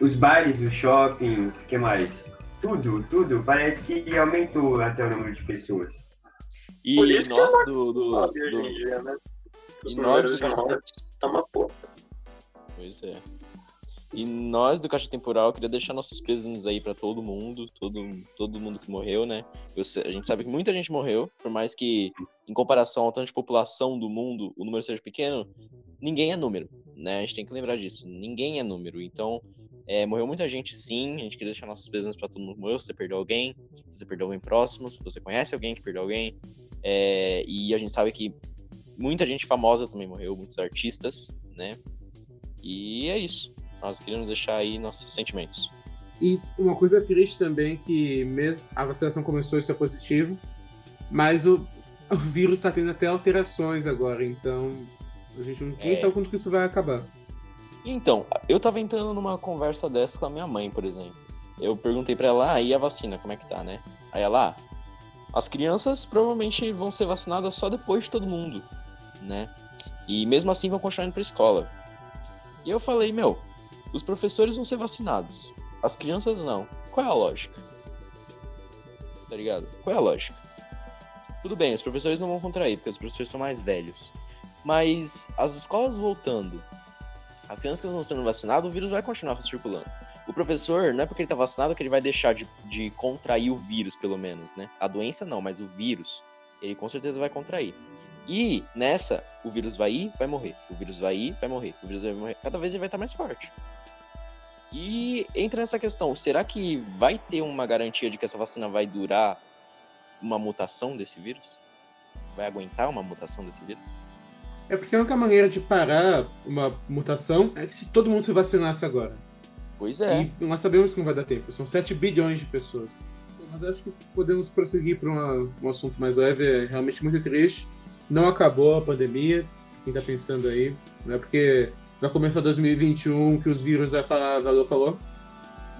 Os bares, os shoppings, o que mais? Tudo, tudo, parece que aumentou até o número de pessoas. E nós é do, do, do... Dia, né? E nós do Caixa... Tá uma porra. Pois é. E nós do Caixa Temporal queria deixar nossos pêsames aí para todo mundo, todo, todo mundo que morreu, né? a gente sabe que muita gente morreu, por mais que, em comparação ao tanto de população do mundo, o número seja pequeno, ninguém é número, né? A gente tem que lembrar disso. Ninguém é número. Então, é, morreu muita gente sim, a gente queria deixar nossos pêsames para todo mundo morreu, se você perdeu alguém, se você perdeu alguém próximo, se você conhece alguém que perdeu alguém. É, e a gente sabe que muita gente famosa também morreu, muitos artistas, né? E é isso. Nós queríamos deixar aí nossos sentimentos. E uma coisa triste também é que mesmo a vacinação começou a ser positivo, mas o, o vírus está tendo até alterações agora, então a gente não é... sabe quando que isso vai acabar. Então, eu tava entrando numa conversa dessa com a minha mãe, por exemplo. Eu perguntei para ela, ah, e a vacina, como é que tá, né? Aí ela, ah, as crianças provavelmente vão ser vacinadas só depois de todo mundo, né? E mesmo assim vão continuar indo pra escola. E eu falei, meu, os professores vão ser vacinados, as crianças não. Qual é a lógica? Tá ligado? Qual é a lógica? Tudo bem, os professores não vão contrair, porque os professores são mais velhos. Mas as escolas voltando, as crianças que estão sendo vacinadas, o vírus vai continuar circulando. O professor, não é porque ele está vacinado que ele vai deixar de, de contrair o vírus, pelo menos, né? A doença não, mas o vírus, ele com certeza vai contrair. E nessa, o vírus vai ir, vai morrer. O vírus vai ir, vai morrer. O vírus vai morrer. Cada vez ele vai estar mais forte. E entra nessa questão: será que vai ter uma garantia de que essa vacina vai durar uma mutação desse vírus? Vai aguentar uma mutação desse vírus? É porque a única maneira de parar uma mutação é que se todo mundo se vacinasse agora. Pois é. E nós sabemos que não vai dar tempo. São 7 bilhões de pessoas. Mas acho que podemos prosseguir para um assunto mais leve. É realmente muito triste não acabou a pandemia, quem tá pensando aí, não é porque vai começar 2021 que os vírus vai falar, valeu, falou.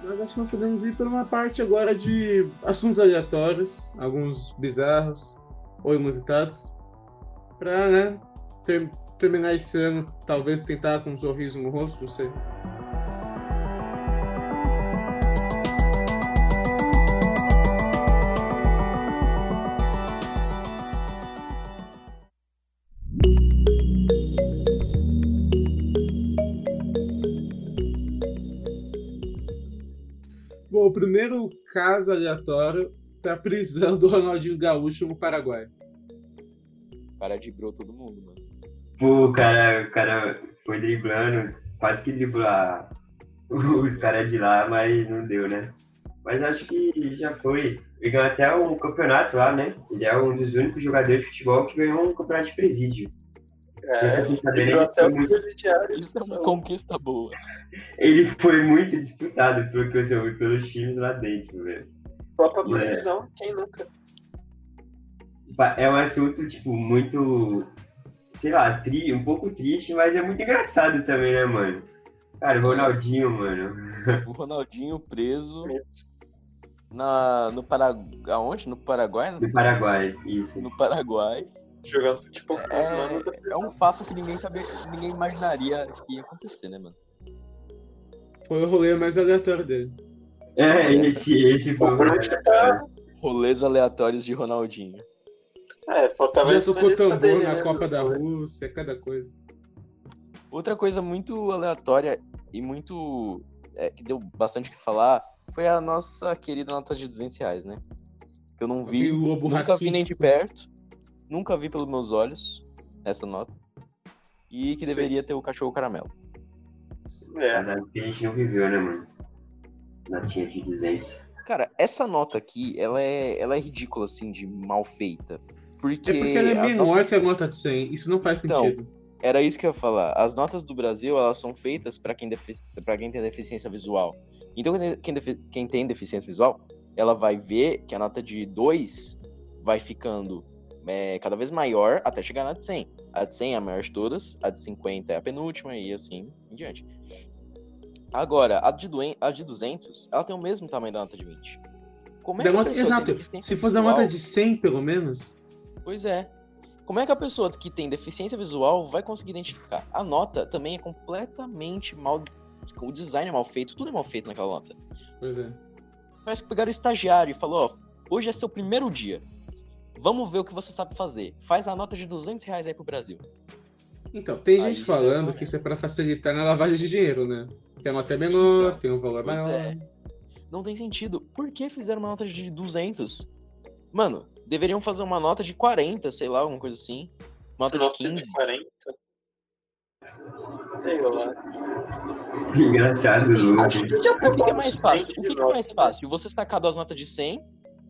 Mas acho que nós podemos ir por uma parte agora de assuntos aleatórios, alguns bizarros ou inusitados, pra, né, ter, terminar esse ano, talvez tentar com um sorriso no rosto, não sei. Bom, o primeiro caso aleatório é a prisão do Ronaldinho Gaúcho no Paraguai. Para de todo mundo, mano. Pô, o cara, o cara foi driblando, quase que driblar os caras de lá, mas não deu, né? Mas acho que já foi. Ele ganhou até um campeonato lá, né? Ele é um dos únicos jogadores de futebol que ganhou um campeonato de presídio. É, virou ele até muito- presidiário. Isso é uma conquista boa. Ele foi muito disputado pelo que eu soube pelos times lá dentro, velho. Própria É. prisão, quem nunca? É um assunto, tipo, muito, sei lá, tri, um pouco triste, mas é muito engraçado também, né, mano? Cara, o Ronaldinho, mano. O Ronaldinho preso na, no Paraguai. Aonde? No Paraguai? Do Paraguai, isso. No Paraguai. Jogando futebol com os manos da É, é um fato que ninguém sabia, ninguém imaginaria que ia acontecer, né, mano? Foi o rolê mais aleatório dele. É, esse, esse foi O tá. Rolês aleatórios de Ronaldinho. É, faltava isso na tocou lista tambor dele, na né? Copa da Rússia, cada coisa. Outra coisa muito aleatória e muito. é, que deu bastante o que falar foi a nossa querida nota de 200 reais, né? Que eu não vi, Vi o Lobo nunca vi nem de Raquítico. perto, nunca vi pelos meus olhos essa nota. E que Sim. deveria ter o cachorro caramelo. É, que a gente não viveu, né, mano? Notinha de 200. Cara, essa nota aqui, ela é, ela é ridícula, assim, de mal feita. Porque. É porque ela é menor notas- que a nota de 100. Isso não faz Então, sentido. Era isso que eu ia falar. As notas do Brasil, elas são feitas para quem, defi pra quem tem deficiência visual. Então, quem defi- quem tem deficiência visual, ela vai ver que a nota de 2 vai ficando é, cada vez maior até chegar na de 100. A de 100 é a maior de todas, a de 50 é a penúltima e assim em diante. Agora, a de, doen- a de 200, ela tem o mesmo tamanho da nota de 20. Como é Da que nota- exato. Se fosse da nota de 100, pelo menos. Pois é. Como é que a pessoa que tem deficiência visual vai conseguir identificar? A nota também é completamente mal. O design é mal feito, tudo é mal feito naquela nota. Pois é. Parece que pegaram o estagiário e falou: ó, hoje é seu primeiro dia. Vamos ver o que você sabe fazer. Faz a nota de 200 reais aí pro Brasil. Então, tem Aí gente falando que isso é pra facilitar na lavagem de dinheiro, né? Que a nota é menor, tem um valor Pois maior. é. Não tem sentido. Por que fizeram uma nota de 200? Mano, deveriam fazer uma nota de 40, sei lá, alguma coisa assim. Uma nota de nota 15. de 40. Sei lá. Engraçado, O que, que é mais fácil? 20 O que, que é mais né? fácil? Você sacar duas notas de 100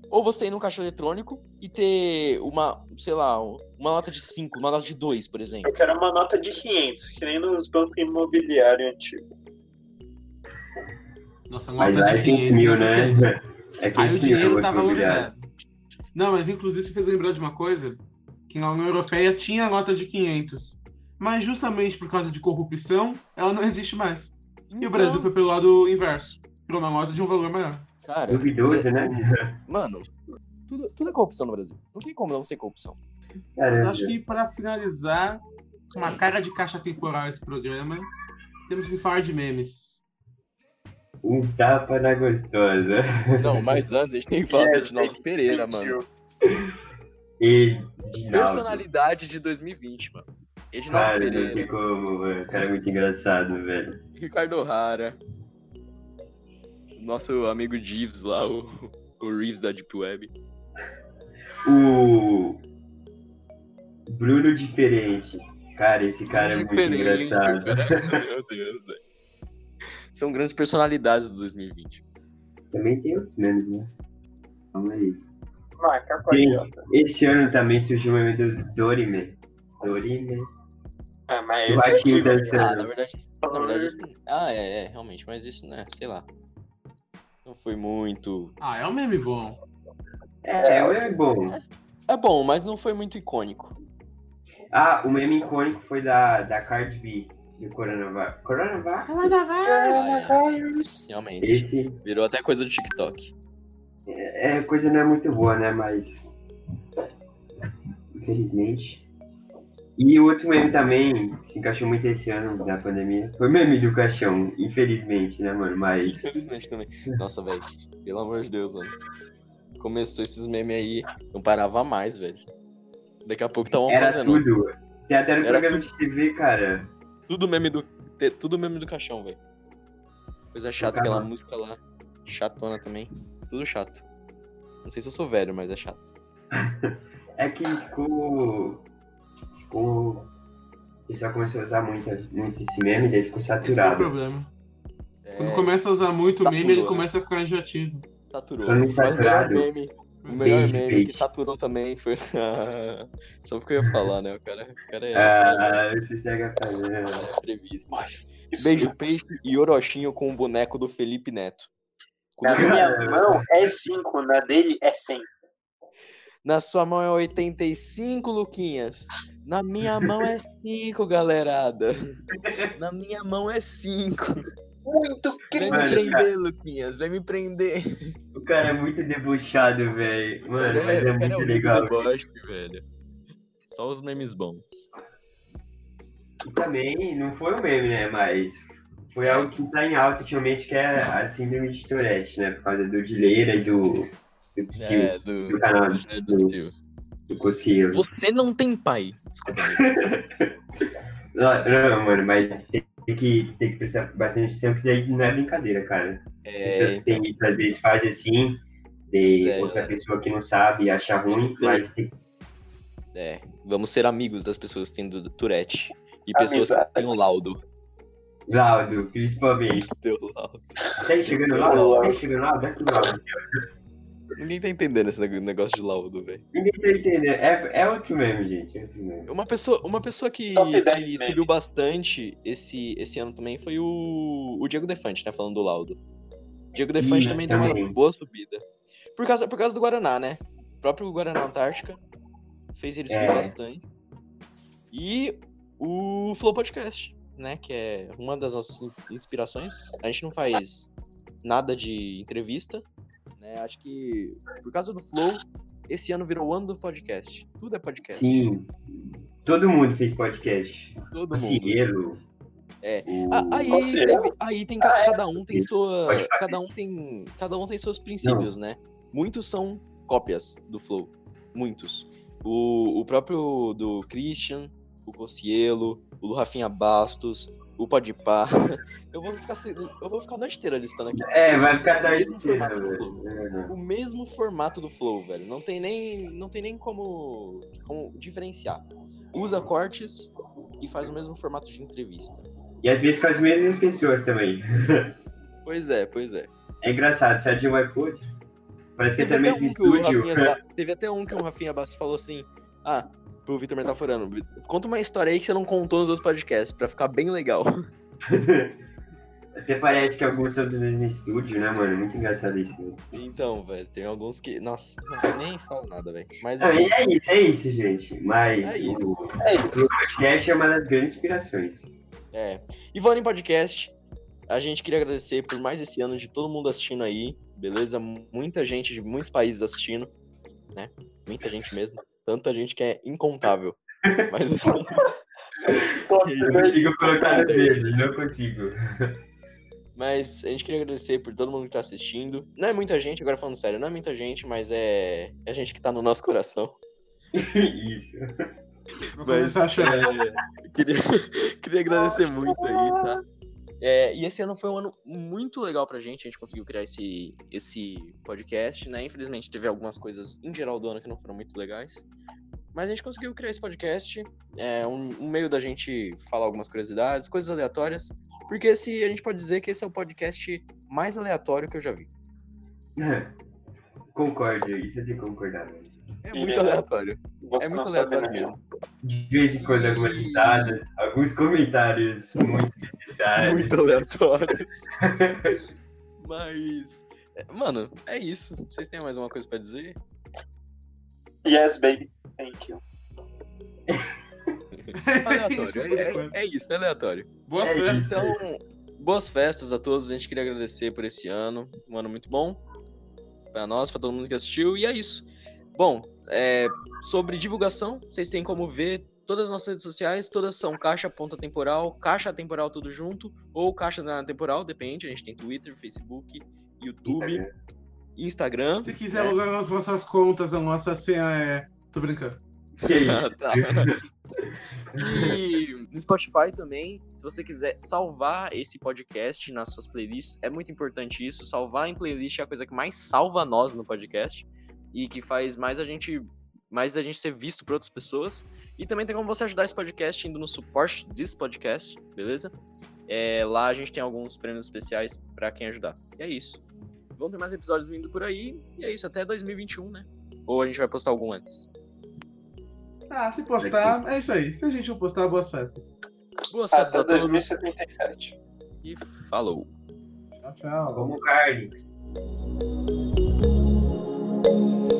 ou você ir num caixa eletrônico e ter uma, sei lá, uma nota de 5, uma nota de 2, por exemplo. Eu quero uma nota de 500, que nem nos bancos imobiliários antigos. Nossa, Mas nota é de 5 500. mil, né? pensa. É Aí 500 o dinheiro tá valorizado. Não, mas inclusive você fez lembrar de uma coisa, que na União Europeia tinha a nota de 500. Mas justamente por causa de corrupção, ela não existe mais. E o Brasil foi pelo lado inverso. Por uma nota de um valor maior. Cara, Duvidoso, né? mano, tudo, tudo é corrupção no Brasil. Não tem como não ser corrupção. Eu Caramba. acho que para finalizar, uma cara de caixa temporal esse programa, temos que falar de memes. Um tapa na gostosa. Não, mas antes a gente tem que falar do Edinaldo Pereira, mano. E de Personalidade de 2020, mano. Edinaldo Cara, não Pereira, tem como, mano. O cara é muito engraçado, velho. Ricardo O'Hara, nosso amigo Jeeves lá, o, o Reeves da Deep Web. O Bruno Diferente. Cara, esse cara é muito engraçado. cara. Meu Deus, velho. São grandes personalidades do 2020. Também tem outros memes, né? Calma aí. Agiota. Esse ano também surgiu o meme do Dorime. Dorime. Ah, mas Eu esse dançando. Ah, na verdade, na verdade isso... Ah, é, é, realmente, mas isso, né, sei lá. Não foi muito... Ah, é um meme bom. É, o meme bom. É bom, mas não foi muito icônico. Ah, o meme icônico foi da, da Cardi B, do Coronavac. Coronavac? Realmente. Esse Virou até coisa do TikTok. é coisa não é muito boa, né? Mas. Infelizmente. E o outro meme também, que se encaixou muito esse ano da pandemia, foi o meme do caixão, infelizmente, né, mano? Mas. Infelizmente também. Nossa, velho. Pelo amor de Deus, mano. Começou esses memes aí, não parava mais, velho. Daqui a pouco estavam fazendo tudo. tudo. Tem até no programa de TV, cara. Meme do. Tudo meme do caixão, velho. Coisa chata, aquela música lá. Chatona também. Tudo chato. Não sei se eu sou velho, mas é chato. É que ficou. Ficou. O pessoal começou a usar muito, muito esse meme, daí ficou Esse é o saturado. problema. É, Quando começa a usar muito o meme, ele né? começa a ficar enjoativo. saturou. Quando saturado. meme, o melhor meme que saturou também foi. Só porque eu ia falar, né? O cara, o cara é, Ah, você segue fazendo. é previsto. Mas Beijo, peixe e orochinho com o boneco do Felipe Neto. Na minha mão é 5, na dele é 100. Na sua mão é 85, Luquinhas. Na minha mão é 5, galerada. Na minha mão é 5. Muito Vem me prender, Luquinhas. Vem me prender. O cara é muito debochado, velho. Mano, mas é muito do legal. deboche, velho. Só os memes bons. E também não foi um meme, né? Mas foi algo que tá em alta ultimamente, que é a síndrome de Tourette, né? Por causa do Dileira e do, do É, do, do canal do, do- do do. Você não tem pai. Desculpa. Não, não, mano, mas tem que, tem que prestar bastante atenção, que isso aí não é brincadeira, cara. É, pessoas então, têm isso, às vezes fazem assim, de é, outra galera. pessoa que não sabe acha ruim, mas tem é, vamos ser amigos das pessoas que têm do Tourette. E pessoas Amizade. que têm o laudo. laudo, principalmente. Tem o laudo. Tá chegando laudo? Tá chegando laudo? Aqui laudo. Ninguém tá entendendo esse neg- negócio de laudo, velho. Ninguém tá entendendo. É, é outro meme, gente. É outro meme. Uma pessoa, uma pessoa que, Top 10 que subiu bastante esse, esse ano também foi o, o Diego Defante, né? Falando do laudo. Diego Defante Sim, também deu uma boa subida. Por causa, por causa do Guaraná, né? O próprio Guaraná Antártica fez ele subir É. bastante. E o Flow Podcast, né? Que é uma das nossas inspirações. A gente não faz nada de entrevista, né? Acho que por causa do Flow, esse ano virou o ano do podcast. Tudo é podcast. Sim. Todo mundo fez podcast. Todo O mundo. É. O... Ah, aí, teve- aí tem Ah, é? cada um tem sua, cada um tem, cada um tem seus princípios, né? Muitos são cópias do Flow, muitos. O, o próprio do Christian, o Cossielo, o do Rafinha Bastos, o Podpah. Eu vou ficar eu vou ficar a noite inteira listando aqui. É, vai ficar o da mesmo inteira, formato do Flow. O mesmo formato do Flow, velho. Não tem nem, não tem nem como, como diferenciar. Usa cortes e faz o mesmo formato de entrevista. E às vezes com as mesmas pessoas também. Pois é, pois é. É engraçado, se a outro. Parece que é Teve até um que o. Rafinha, teve até um que o Rafinha Bastos falou assim: Ah, pro Vitor Metaforano, conta uma história aí que você não contou nos outros podcasts, pra ficar bem legal. Você parece que alguns são do mesmo estúdio, né, mano? Muito engraçado isso. né? Então, velho, tem alguns que. Nossa, nem falo nada, velho. Mas assim, e é isso, é isso, gente. Mas É isso. o É isso. podcast é uma das grandes inspirações. é. E falando em podcast, a gente queria agradecer por mais esse ano de todo mundo assistindo aí, beleza? Muita gente de muitos países assistindo, né? Muita gente mesmo. Tanta gente que é incontável. Mas assim, Pô, Eu não consigo colocar no dedo, não consigo. Mas a gente queria agradecer por todo mundo que tá assistindo. Não é muita gente, agora falando sério, não é muita gente, mas é, é gente que tá no nosso coração. Isso. Vou Mas começar a chorar. é, queria, queria agradecer muito aí, tá? É, e esse ano foi um ano muito legal pra gente, a gente conseguiu criar esse, esse podcast, né? Infelizmente teve algumas coisas em geral do ano que não foram muito legais. Mas a gente conseguiu criar esse podcast, é um, um meio da gente falar algumas curiosidades, coisas aleatórias, porque esse, a gente pode dizer que esse é o podcast mais aleatório que eu já vi. Concordo, isso tenho que concordar. velho. É muito é- aleatório. É muito sabe aleatório mesmo. De vez em quando algumas risadas, alguns comentários muito necessários. Muito aleatórios. Mas. é, Mano, é isso. Vocês têm mais uma coisa pra dizer? Yes, baby. Thank you. Aleatório. É, é- é isso, é aleatório. Boas É festas. Então, boas festas a todos. A gente queria agradecer por esse ano. Um ano muito bom. Pra nós, pra todo mundo que assistiu. E é isso. Bom, é, sobre divulgação, vocês têm como ver todas as nossas redes sociais. Todas são Caixa Ponta Temporal, Caixa Temporal tudo junto, ou Caixa da Temporal, depende. A gente tem Twitter, Facebook, YouTube, Instagram. Se quiser né? alugar as nossas contas, a nossa senha é. Tô brincando. Ah, tá. E no Spotify também, se você quiser salvar esse podcast nas suas playlists, é muito importante isso. Salvar em playlist é a coisa que mais salva nós no podcast e que faz mais a gente mais a gente ser visto por outras pessoas. E também tem como você ajudar esse podcast indo no suporte desse podcast, beleza? É, lá a gente tem alguns prêmios especiais para quem ajudar. E é isso. Vão ter mais episódios vindo por aí. E é isso, até 2021, né? Ou a gente vai postar algum antes? Ah, se postar, é isso aí. Se a gente não postar, boas festas. Boas festas Até a todos 2077. e falou. Tchau, tchau. Thank you.